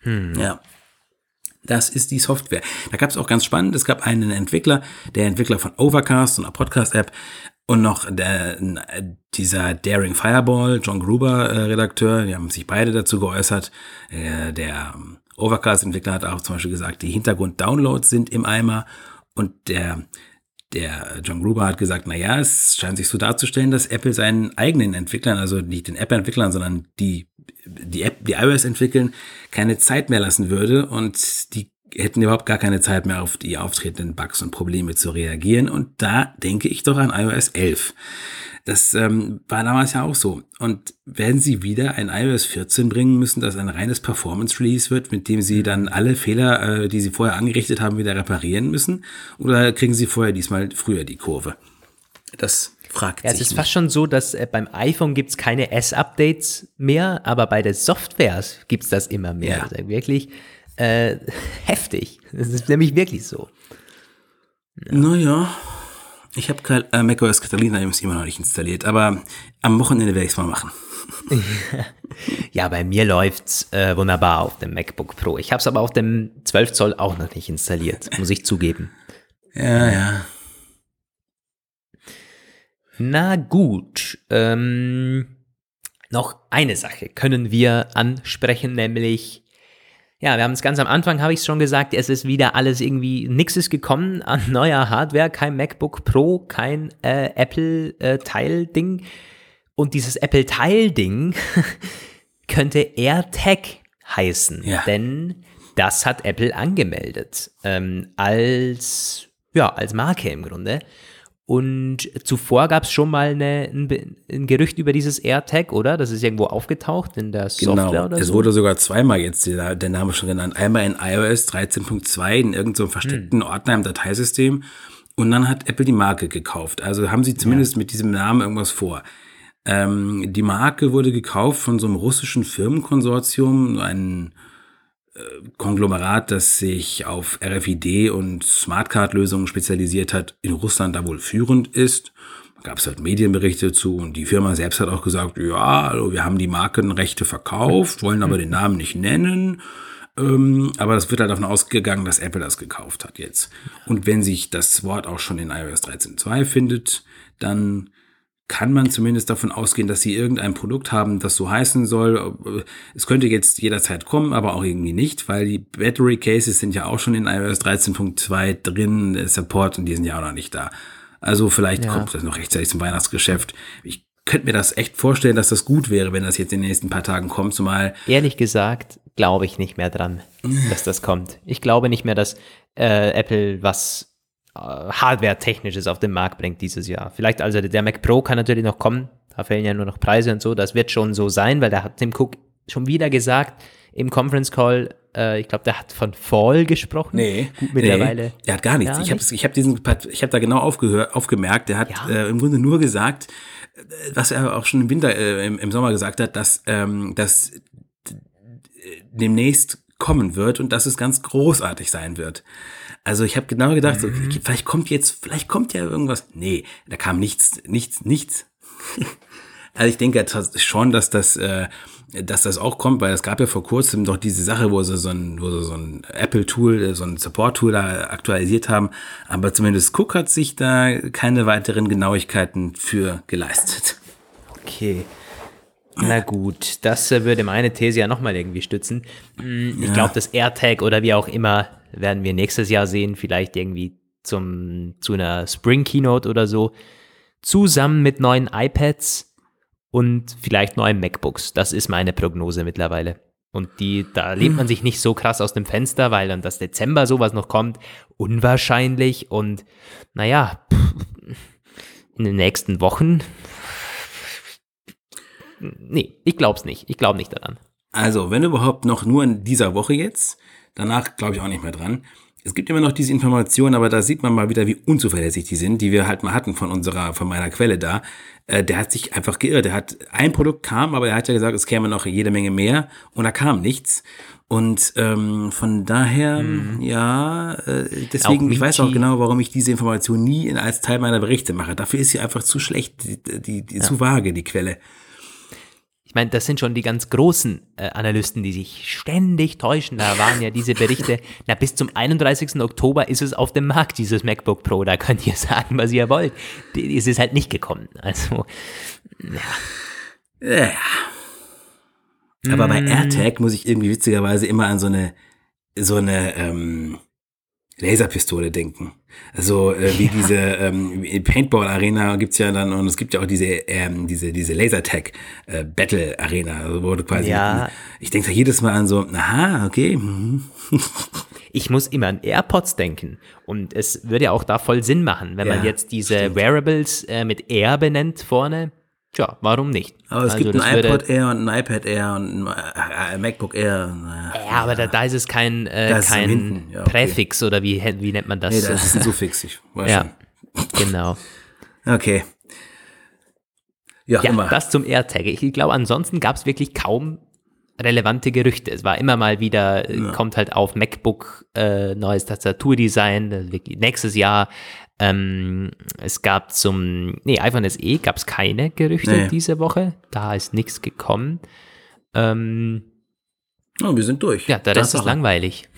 Hm. Ja. Das ist die Software. Da gab es auch ganz spannend, es gab einen Entwickler, der Entwickler von Overcast, so einer Podcast-App, und noch der, dieser Daring Fireball, John Gruber, äh, Redakteur, die haben sich beide dazu geäußert. Äh, der Overcast-Entwickler hat auch zum Beispiel gesagt, die Hintergrund-Downloads sind im Eimer und der der John Gruber hat gesagt, na ja, es scheint sich so darzustellen, dass Apple seinen eigenen Entwicklern, also nicht den App-Entwicklern, sondern die, die App, die iOS entwickeln, keine Zeit mehr lassen würde und die hätten überhaupt gar keine Zeit mehr auf die auftretenden Bugs und Probleme zu reagieren. Und da denke ich doch an iOS 11. Das ähm, war damals ja auch so. Und werden sie wieder ein iOS 14 bringen müssen, das ein reines Performance-Release wird, mit dem sie dann alle Fehler, äh, die sie vorher angerichtet haben, wieder reparieren müssen? Oder kriegen sie vorher diesmal früher die Kurve? Das fragt ja, sich. Es ist nicht. fast schon so, dass äh, beim iPhone gibt es keine S-Updates mehr, aber bei der Software gibt es das immer mehr. Ja. Also wirklich äh, *laughs* heftig. Das ist nämlich wirklich so. Ja. Naja, ich habe äh, macOS Catalina immer noch nicht installiert, aber am Wochenende werde ich es mal machen. *laughs* ja, bei mir läuft's äh, wunderbar auf dem MacBook Pro. Ich habe es aber auf dem 12 Zoll auch noch nicht installiert, muss ich zugeben. *laughs* Ja, ja. Na gut. Ähm, noch eine Sache können wir ansprechen, nämlich ja, wir haben es ganz am Anfang, habe ich es schon gesagt, es ist wieder alles irgendwie, nix ist gekommen *laughs* an neuer Hardware, kein MacBook Pro, kein äh, Apple-Teil-Ding. Äh, Und dieses Apple-Teil-Ding *laughs* könnte AirTag heißen, ja. denn das hat Apple angemeldet ähm, als, ja, als Marke im Grunde. Und zuvor gab es schon mal eine, ein, ein, Gerücht über dieses AirTag, oder? Das ist irgendwo aufgetaucht in der Software genau. oder so. Es wurde sogar zweimal jetzt der, der Name schon genannt. Einmal in iOS 13.2 in irgendeinem so versteckten hm. Ordner im Dateisystem. Und dann hat Apple die Marke gekauft. Also haben sie zumindest ja. mit diesem Namen irgendwas vor. Ähm, die Marke wurde gekauft von so einem russischen Firmenkonsortium, ein Konglomerat, das sich auf RFID und Smartcard-Lösungen spezialisiert hat, in Russland da wohl führend ist. Da gab es halt Medienberichte zu und die Firma selbst hat auch gesagt, ja, also wir haben die Markenrechte verkauft, wollen aber den Namen nicht nennen. Ähm, aber das wird halt davon ausgegangen, dass Apple das gekauft hat jetzt. Und wenn sich das Wort auch schon in iOS 13.2 findet, dann kann man zumindest davon ausgehen, dass sie irgendein Produkt haben, das so heißen soll. Es könnte jetzt jederzeit kommen, aber auch irgendwie nicht, weil die Battery Cases sind ja auch schon in iOS 13.2 drin, Support und die sind ja auch noch nicht da. Also vielleicht ja. kommt das noch rechtzeitig zum Weihnachtsgeschäft. Ich könnte mir das echt vorstellen, dass das gut wäre, wenn das jetzt in den nächsten paar Tagen kommt, zumal. Ehrlich gesagt, glaube ich nicht mehr dran, dass das kommt. Ich glaube nicht mehr, dass äh, Apple was Hardware-Technisches auf den Markt bringt dieses Jahr. Vielleicht also der Mac Pro kann natürlich noch kommen, da fehlen ja nur noch Preise und so, das wird schon so sein, weil da hat Tim Cook schon wieder gesagt im Conference Call, äh, ich glaube, der hat von Fall gesprochen. Nee, Gut, mittlerweile. Nee, der hat gar nichts. Ja, ich habe hab diesen, ich habe da genau aufgehört, aufgemerkt. Der hat ja. äh, im Grunde nur gesagt, äh, was er auch schon im Winter, äh, im, im, Sommer gesagt hat, dass ähm, das demnächst kommen wird und dass es ganz großartig sein wird. Also ich habe genau gedacht, so, okay, vielleicht kommt jetzt, vielleicht kommt ja irgendwas. Nee, da kam nichts, nichts, nichts. *laughs* also ich denke schon, dass das, äh, dass das auch kommt, weil es gab ja vor kurzem doch diese Sache, wo sie so ein, wo sie so ein Apple-Tool, so ein Support-Tool da aktualisiert haben. Aber zumindest Cook hat sich da keine weiteren Genauigkeiten für geleistet. Okay. Na gut, das äh, würde meine These ja nochmal irgendwie stützen. Hm, ich glaube, das AirTag oder wie auch immer werden wir nächstes Jahr sehen, vielleicht irgendwie zum, zu einer Spring Keynote oder so, zusammen mit neuen iPads und vielleicht neuen MacBooks. Das ist meine Prognose mittlerweile. Und die, da lehnt man sich nicht so krass aus dem Fenster, weil dann das Dezember sowas noch kommt, unwahrscheinlich. Und naja, in den nächsten Wochen nee, ich glaub's nicht. Ich glaube nicht daran. Also, wenn überhaupt noch nur in dieser Woche jetzt, danach glaube ich auch nicht mehr dran. Es gibt immer noch diese Informationen, aber da sieht man mal wieder, wie unzuverlässig die sind, die wir halt mal hatten von unserer, von meiner Quelle da. Äh, der hat sich einfach geirrt. Der hat ein Produkt kam, aber er hat ja gesagt, es käme noch jede Menge mehr und da kam nichts. Und ähm, von daher, mhm. ja, äh, deswegen, ich weiß auch genau, warum ich diese Information nie in, als Teil meiner Berichte mache. Dafür ist sie einfach zu schlecht, die, die, die ja. zu vage, die Quelle. Ich meine, das sind schon die ganz großen äh, Analysten, die sich ständig täuschen. Da waren ja diese Berichte, *laughs* na, bis zum 31. Oktober ist es auf dem Markt, dieses MacBook Pro. Da könnt ihr sagen, was ihr wollt. Es ist halt nicht gekommen. Also, ja. ja. Aber bei mm. AirTag muss ich irgendwie witzigerweise immer an so eine, so eine, ähm, Laserpistole denken. Also äh, wie ja. diese ähm, Paintball Arena gibt's ja dann und es gibt ja auch diese ähm, diese diese Lasertag äh, Battle Arena, also wo du quasi ja. ich denke da jedes Mal an so, aha, okay. Mhm. *laughs* ich muss immer an AirPods denken und es würde ja auch da voll Sinn machen, wenn ja, man jetzt diese stimmt. Wearables äh, mit Air benennt vorne. Tja, warum nicht? Aber es also gibt ein iPod Air und ein iPad Air und ein äh, MacBook Air. Ja, aber da, da ist es kein, äh, kein ja, okay. Präfix oder wie, wie nennt man das? Nee, das ist ein *laughs* Suffix, ich weiß Ja, schon. genau. Okay. Ja, ja immer. das zum AirTag. Ich glaube, ansonsten gab es wirklich kaum relevante Gerüchte. Es war immer mal wieder, äh, ja. kommt halt auf MacBook äh, neues Tastaturdesign, nächstes Jahr ähm, es gab zum, nee, iPhone SE gab es keine Gerüchte nee. diese Woche. Da ist nichts gekommen. Ähm, oh, wir sind durch. Ja, der Rest ist langweilig.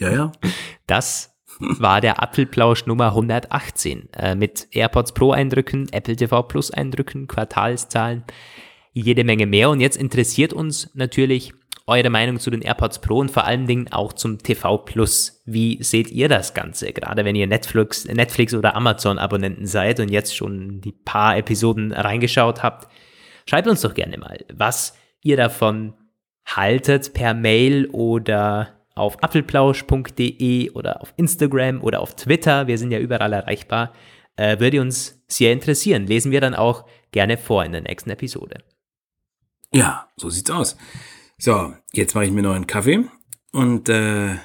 Ja, ja. *laughs* Das war der Apfelplausch Nummer 118 äh, mit AirPods Pro Eindrücken, Apple TV Plus Eindrücken, Quartalszahlen, jede Menge mehr. Und jetzt interessiert uns natürlich, eure Meinung zu den AirPods Pro und vor allen Dingen auch zum TV Plus. Wie seht ihr das Ganze? Gerade wenn ihr Netflix, Netflix oder Amazon Abonnenten seid und jetzt schon die paar Episoden reingeschaut habt, schreibt uns doch gerne mal, was ihr davon haltet per Mail oder auf apfelplausch.de oder auf Instagram oder auf Twitter. Wir sind ja überall erreichbar. Äh, würde uns sehr interessieren. Lesen wir dann auch gerne vor in der nächsten Episode. Ja, so sieht's aus. So, jetzt mache ich mir noch einen Kaffee und äh,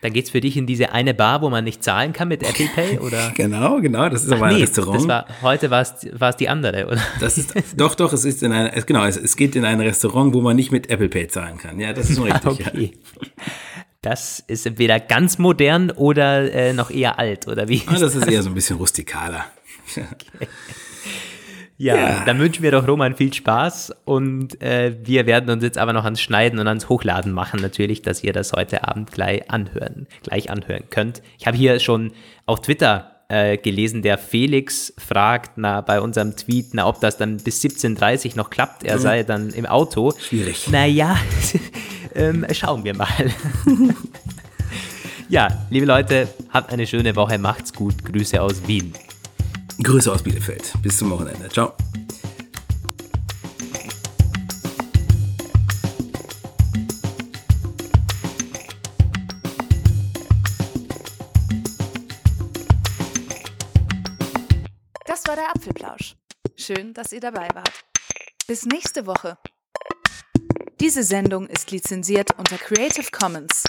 dann geht's für dich in diese eine Bar, wo man nicht zahlen kann mit Apple Pay, *laughs* oder? genau, genau, das ist aber ein nee, Restaurant. Das war, heute war es die andere, oder? Das ist, doch, doch, es ist in ein, genau, es, es geht in ein Restaurant, wo man nicht mit Apple Pay zahlen kann. Ja, das ist *laughs* richtig. okay. Ja. Das ist entweder ganz modern oder äh, noch eher alt, oder wie? Ah, das ist eher so ein bisschen rustikaler. *laughs* Okay. Ja, ja, dann wünschen wir doch Roman viel Spaß und äh, wir werden uns jetzt aber noch ans Schneiden und ans Hochladen machen natürlich, dass ihr das heute Abend gleich anhören, gleich anhören könnt. Ich habe hier schon auf Twitter äh, gelesen, der Felix fragt na, bei unserem Tweet, na, ob das dann bis 17.30 Uhr noch klappt. Er mhm. sei dann im Auto. Schwierig. Naja, *laughs* ähm, schauen wir mal. *laughs* ja, liebe Leute, habt eine schöne Woche, macht's gut. Grüße aus Wien. Grüße aus Bielefeld. Bis zum Wochenende. Ciao. Das war der Apfelplausch. Schön, dass ihr dabei wart. Bis nächste Woche. Diese Sendung ist lizenziert unter Creative Commons.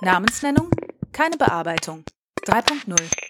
Namensnennung? Keine Bearbeitung. 3.0